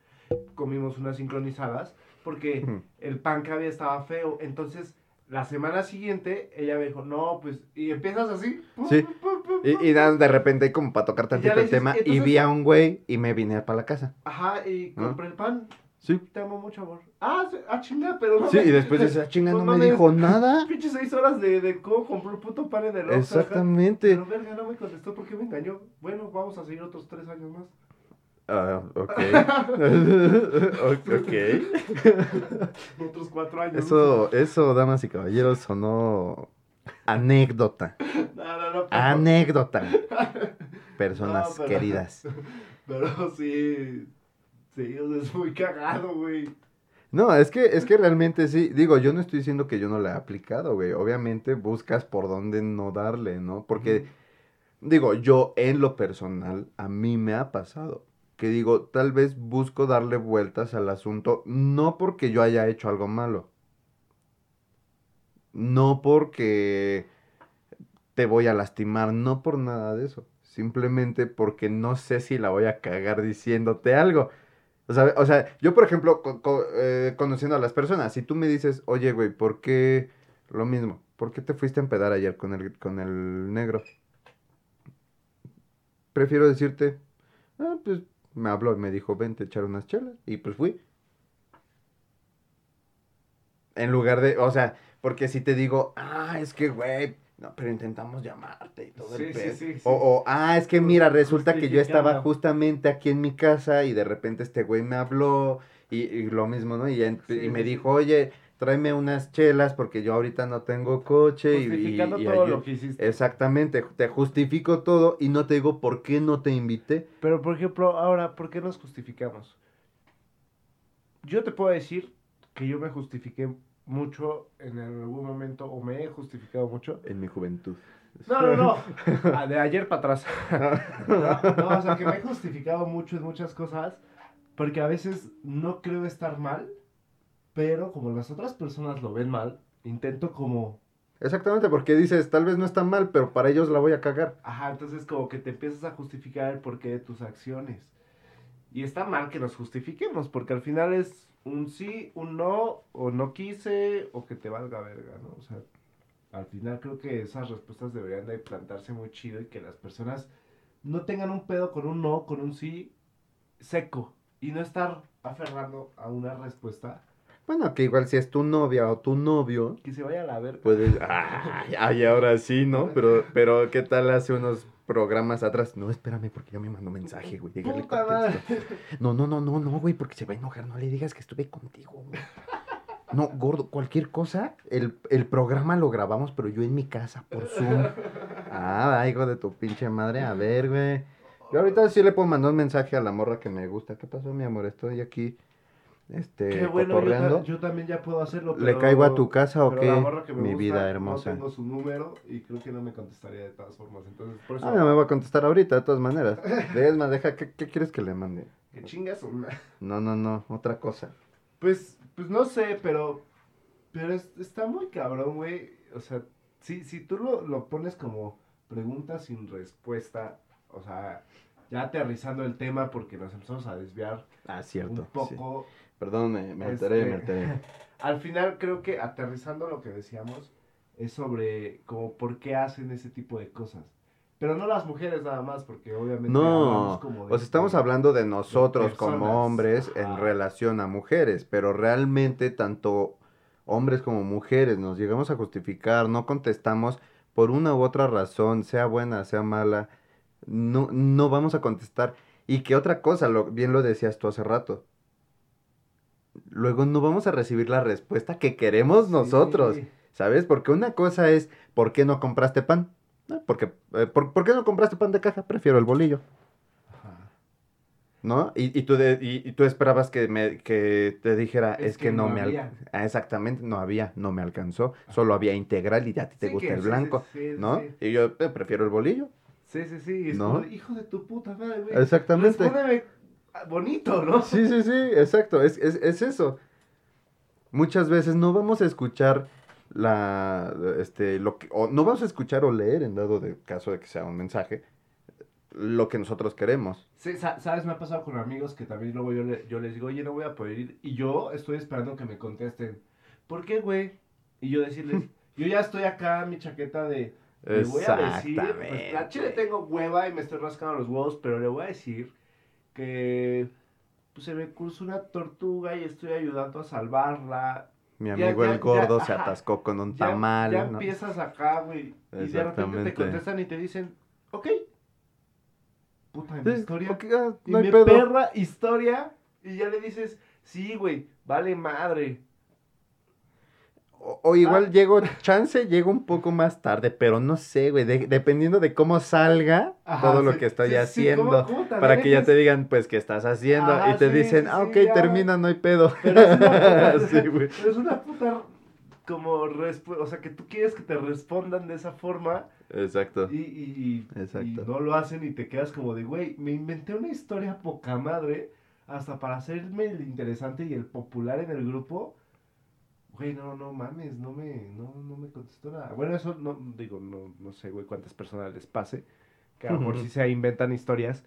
comimos unas sincronizadas porque el pan que había estaba feo. Entonces, la semana siguiente, ella me dijo, no, pues, y empiezas así. pum, Sí. pum, pum, pum, Y, y nada, de repente, como para tocar tantito le el dices, tema, y vi a un güey y me vine para la casa. Ajá, y compré el pan. Sí. Te amo mucho, amor. Ah, ah chinga, pero no Sí, me- y después dice, ah, chinga, no me mames, dijo nada. Pinche seis horas de, de cómo compró el puto pan en el. Exactamente. Pero verga, no me contestó porque me engañó. Bueno, vamos a seguir otros tres años más. Ah, ok. ok. Otros cuatro años. Eso, eso, damas y caballeros, sonó anécdota. No, no, no. pero- Anécdota. Personas pero- queridas. Pero sí. Sí, es muy cagado, güey. No, es que, es que realmente sí. Digo, yo no estoy diciendo que yo no la he aplicado, güey. Obviamente buscas por dónde no darle, ¿no? Porque, digo, yo en lo personal, a mí me ha pasado. Que digo, tal vez busco darle vueltas al asunto, no porque yo haya hecho algo malo. No porque te voy a lastimar, no por nada de eso. Simplemente porque no sé si la voy a cagar diciéndote algo. O sea, o sea, yo por ejemplo, eh, conociendo a las personas, si tú me dices, oye, güey, ¿por qué lo mismo? ¿Por qué te fuiste a empedar ayer con el, con el negro? Prefiero decirte, ah, pues me habló y me dijo, vente a echar unas chelas. Y pues fui. En lugar de, o sea, porque si te digo, ah, es que, güey, no, pero intentamos llamarte y todo Sí, el sí, pedo. sí, sí. O, o, ah, es que mira, resulta que yo estaba justamente aquí en mi casa y de repente este güey me habló y, y lo mismo, ¿no? Y, me dijo, oye, tráeme unas chelas porque yo ahorita no tengo coche y, y- Justificando y todo lo que hiciste. Exactamente, te justifico todo y no te digo por qué no te invité. Pero, por ejemplo, ahora, ¿por qué nos justificamos? Yo te puedo decir que yo me justifiqué mucho en algún momento, o me he justificado mucho. En mi juventud. No, no, no. Ah, De ayer para atrás. No, no, o sea, que me he justificado mucho en muchas cosas Porque a veces no creo estar mal, pero como las otras personas lo ven mal, intento como Exactamente, porque dices, tal vez no está mal, pero para ellos la voy a cagar. Ajá, entonces como que te empiezas a justificar el porqué de tus acciones. Y está mal que nos justifiquemos, porque al final es un sí, un no, o no quise, o que te valga verga, ¿no? O sea, al final creo que esas respuestas deberían de plantarse muy chido y que las personas no tengan un pedo con un no, con un sí seco. Y no estar aferrando a una respuesta Bueno, que igual si es tu novia o tu novio, que se vaya a la verga. puedes... Ay, ay, ahora sí, ¿no? Pero, pero ¿qué tal hace unos programas atrás? No, espérame, porque ya me mandó mensaje, güey. déjale madre. No, no, no, no, no, güey, porque se va a enojar. No le digas que estuve contigo, güey. No, gordo, cualquier cosa, el, el programa lo grabamos, pero yo en mi casa, por Zoom. Ah, hijo de tu pinche madre, a ver, güey. Yo ahorita sí le puedo mandar un mensaje a la morra que me gusta. ¿Qué pasó, mi amor? Estoy aquí, este, Qué bueno, yo, yo también ya puedo hacerlo. ¿Le pero- caigo a tu casa o qué? Mi gusta, vida hermosa. No tengo su número y creo que no me contestaría de todas formas. Entonces, por eso. Ah, no me va a contestar ahorita, de todas maneras. Es más, deja, ¿qué, qué quieres que le mande? Que chingas o no. No, no, otra cosa. Pues, pues no sé, pero. Pero es- está muy cabrón, güey. O sea, si, si tú lo, lo pones como pregunta sin respuesta, o sea, ya aterrizando el tema porque nos empezamos a desviar Ah, cierto. un sí. Perdón, me, me alteré, me Este, alteré. Al final creo que aterrizando lo que decíamos es sobre como por qué hacen ese tipo de cosas. Pero no las mujeres nada más, porque obviamente No, como de- o sea, estamos hablando de nosotros como hombres en relación a mujeres, pero realmente tanto hombres como mujeres nos llegamos a justificar, no contestamos por una u otra razón, sea buena, sea mala, no, no vamos a contestar. Y que otra cosa, lo, bien lo decías tú hace rato, luego no vamos a recibir la respuesta que queremos nosotros. Sí. ¿Sabes? Porque una cosa es, ¿por qué no compraste pan? Ah, Porque, eh, ¿por, por qué no compraste pan de caja? Prefiero el bolillo, Ajá. ¿no? Y, y tú, de- y, y tú esperabas que, me, que te dijera, es, Es que, que no, no me alcanzó. exactamente, no había, no me alcanzó. Solo había integral y a ti te Sí, gusta que el sí, blanco, sí, sí, ¿no? sí. Y yo eh, prefiero el bolillo. Sí, sí, sí. Es ¿No? como, hijo de tu puta madre, güey. Exactamente. Respóndeme bonito, ¿no? Sí, sí, sí, exacto, es, es, es eso. Muchas veces no vamos a escuchar la, este, lo que, o no vamos a escuchar o leer, en dado de caso de que sea un mensaje, lo que nosotros queremos. Sí, sa- sabes, me ha pasado con amigos que también luego yo, le- yo les digo, oye, no voy a poder ir. Y yo estoy esperando que me contesten. ¿Por qué, güey? Y yo decirles, yo ya estoy acá, mi chaqueta de... Le voy a decir, pues, la chile tengo hueva y me estoy rascando los huevos, pero le voy a decir que pues, se me cruzó una tortuga y estoy ayudando a salvarla. Mi amigo ya, el gordo ya, se ajá. atascó con un tamal. ya ¿no? empiezas acá, güey, y de repente te contestan y te dicen, ok. Puta, mi Sí, historia. ok, ah, Y no hay mi pedo. perra historia. Y ya le dices, sí, güey, vale madre. O, o igual Ah. llego, chance, llego un poco más tarde, pero no sé, güey, de- dependiendo de cómo salga Ajá, todo lo que estoy sí, sí, haciendo. ¿cómo- cómo también para que ya te digan, pues, qué estás haciendo. Ajá, y te dicen, ah, ok, ya. termina, no hay pedo. Pero es una puta, güey. pero es una puta como o sea, que tú quieres que te respondan de esa forma Exacto. y, y, y- Exacto. y no lo hacen y te quedas como de, güey, me inventé una historia poca madre hasta para hacerme el interesante y el popular en el grupo. Güey, no, no mames, no me, no, no me contestó nada. Bueno, eso no, digo, no, no sé, güey, cuántas personas les pase. Que a lo mejor sí se inventan historias.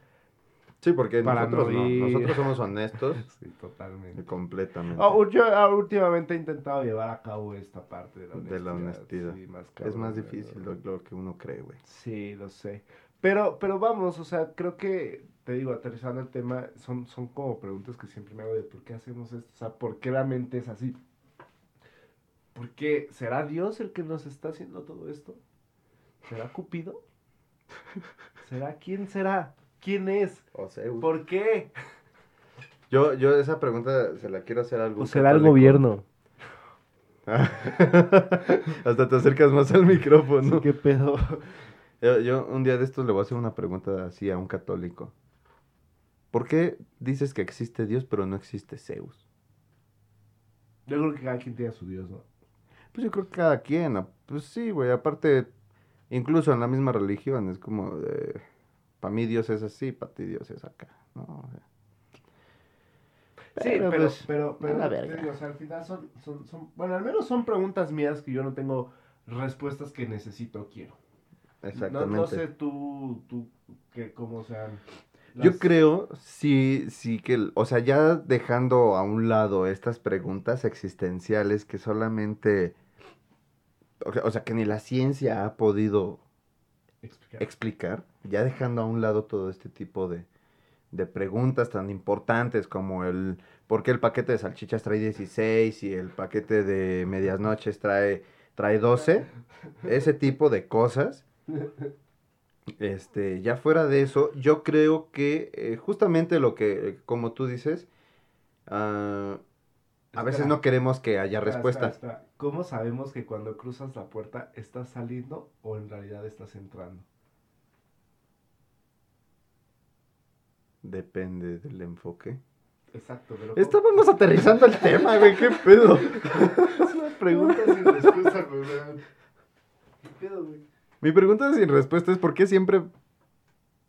Sí, porque Para nosotros no. Nosotros somos honestos Sí, totalmente. completamente. Ah, yo ah, últimamente he intentado llevar a cabo esta parte de la honestidad. De la honestidad. sí, más es más güey, difícil lo, lo que uno cree, güey. Sí, lo sé. Pero, pero vamos, o sea, creo que, te digo, aterrizando el tema, son, son como preguntas que siempre me hago de por qué hacemos esto, o sea, por qué la mente es así. ¿Por qué? ¿Será Dios el que nos está haciendo todo esto? ¿Será Cupido? ¿Será quién será? ¿Quién es? O ¿Por qué? yo, yo esa pregunta se la quiero hacer a algún ¿O será el católico. gobierno? Hasta te acercas más al micrófono. ¿Qué pedo? Yo, yo un día de estos le voy a hacer una pregunta así a un católico. ¿Por qué dices que existe Dios pero no existe Zeus? Yo creo que cada quien tiene a su Dios, ¿no? Pues yo creo que cada quien, pues sí, güey, aparte, incluso en la misma religión, es como, para mí Dios es así, para ti Dios es acá, ¿no? O sea, Sí, Pero, pero, pues, pero, pero, te digo, o sea, al final son, son, son, bueno, al menos son preguntas mías que yo no tengo respuestas que necesito o quiero. Exactamente. no sé tú, tú, que cómo sean. Yo las- creo, sí, sí que, o sea, ya dejando a un lado estas preguntas existenciales que solamente, o sea- que ni la ciencia ha podido Explicar. explicar, ya dejando a un lado todo este tipo de, de preguntas tan importantes como el por qué el paquete de salchichas trae 16 y el paquete de medias noches trae, trae 12, ese tipo de cosas. Este, ya fuera de eso, yo creo que eh, justamente lo que, eh, como tú dices, ah, a veces no queremos que haya respuesta. espera, espera. ¿Cómo sabemos que cuando cruzas la puerta estás saliendo o en realidad estás entrando? Depende del enfoque. Exacto, pero. Estábamos aterrizando el tema, güey, qué pedo. Es una pregunta sin respuesta, güey. ¿Qué pedo, güey? Mi pregunta sin respuesta es ¿por qué siempre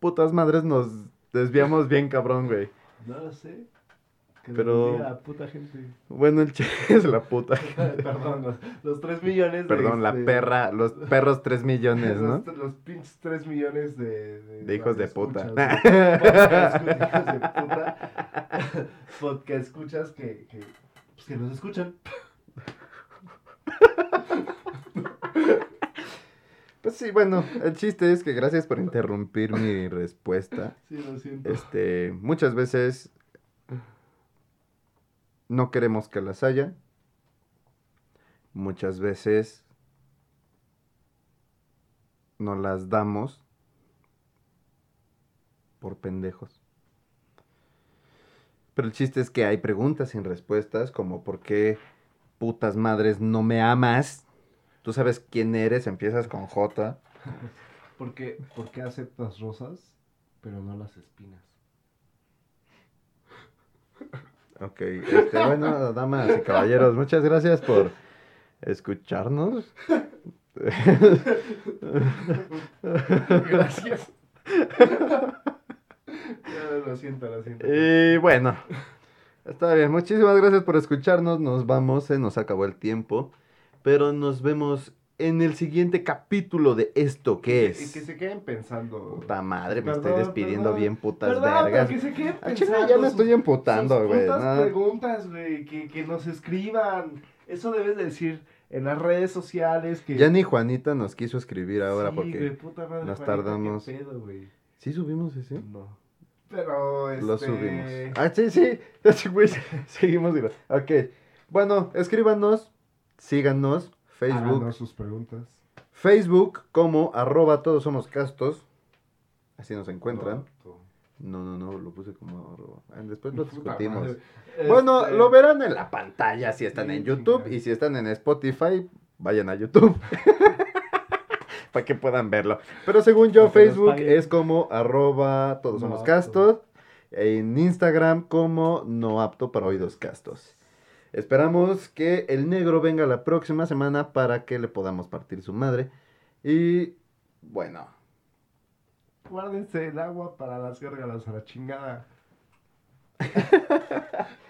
putas madres nos desviamos bien cabrón, güey? No lo sé. Que Pero- diga, puta gente. Bueno, el che es la puta. Perdón, los, los 3 millones de. Perdón, la de- perra, los perros 3 millones, ¿no? Los, los pinches 3 millones de. De hijos de puta. güey. Podcast, hijos de puta. Podcast escuchas que, que, pues que nos escuchan. Pues sí, bueno, el chiste es que gracias por interrumpir mi respuesta. Sí, lo siento. Este, muchas veces no queremos que las haya. Muchas veces nos las damos por pendejos. Pero el chiste es que hay preguntas sin respuestas, como ¿por qué putas madres no me amas? Tú sabes quién eres, empiezas con J. ¿Por qué, por qué aceptas rosas, pero no las espinas? Ok, este, bueno, damas y caballeros, muchas gracias por escucharnos. Gracias. Lo siento, lo siento. Y bueno, está bien, muchísimas gracias por escucharnos, nos vamos, se nos acabó el tiempo, pero nos vemos en el siguiente capítulo de esto que Y es. que se queden pensando. Puta madre, me estoy despidiendo perdón. bien putas Perdón, vergas. que se queden Ah, pensando. ya me estoy emputando, güey. no. preguntas, güey, que, que nos escriban. Eso debes decir en las redes sociales. Que... Ya ni Juanita nos quiso escribir ahora Sí, porque güey, puta madre, nos Juanita, tardamos. qué pedo. ¿Sí subimos ese? No. Pero este... Lo subimos. Ah, sí, sí. Seguimos igual. Ok. Bueno, escríbanos, síganos, Facebook. Háganos sus preguntas. Facebook como arroba todos somos castos. Así nos encuentran. No, No, no, lo puse como arroba. Ah, Después lo discutimos. Bueno, Este, lo verán en la pantalla si están en YouTube y si están en Spotify, vayan a YouTube. Para que puedan verlo. Pero según yo, Facebook es como arroba todos somos castos. En Instagram como no apto para oídos castos. Esperamos que el negro venga la próxima semana para que le podamos partir su madre. Y bueno, Guárdense el agua para las gárgaras a la chingada.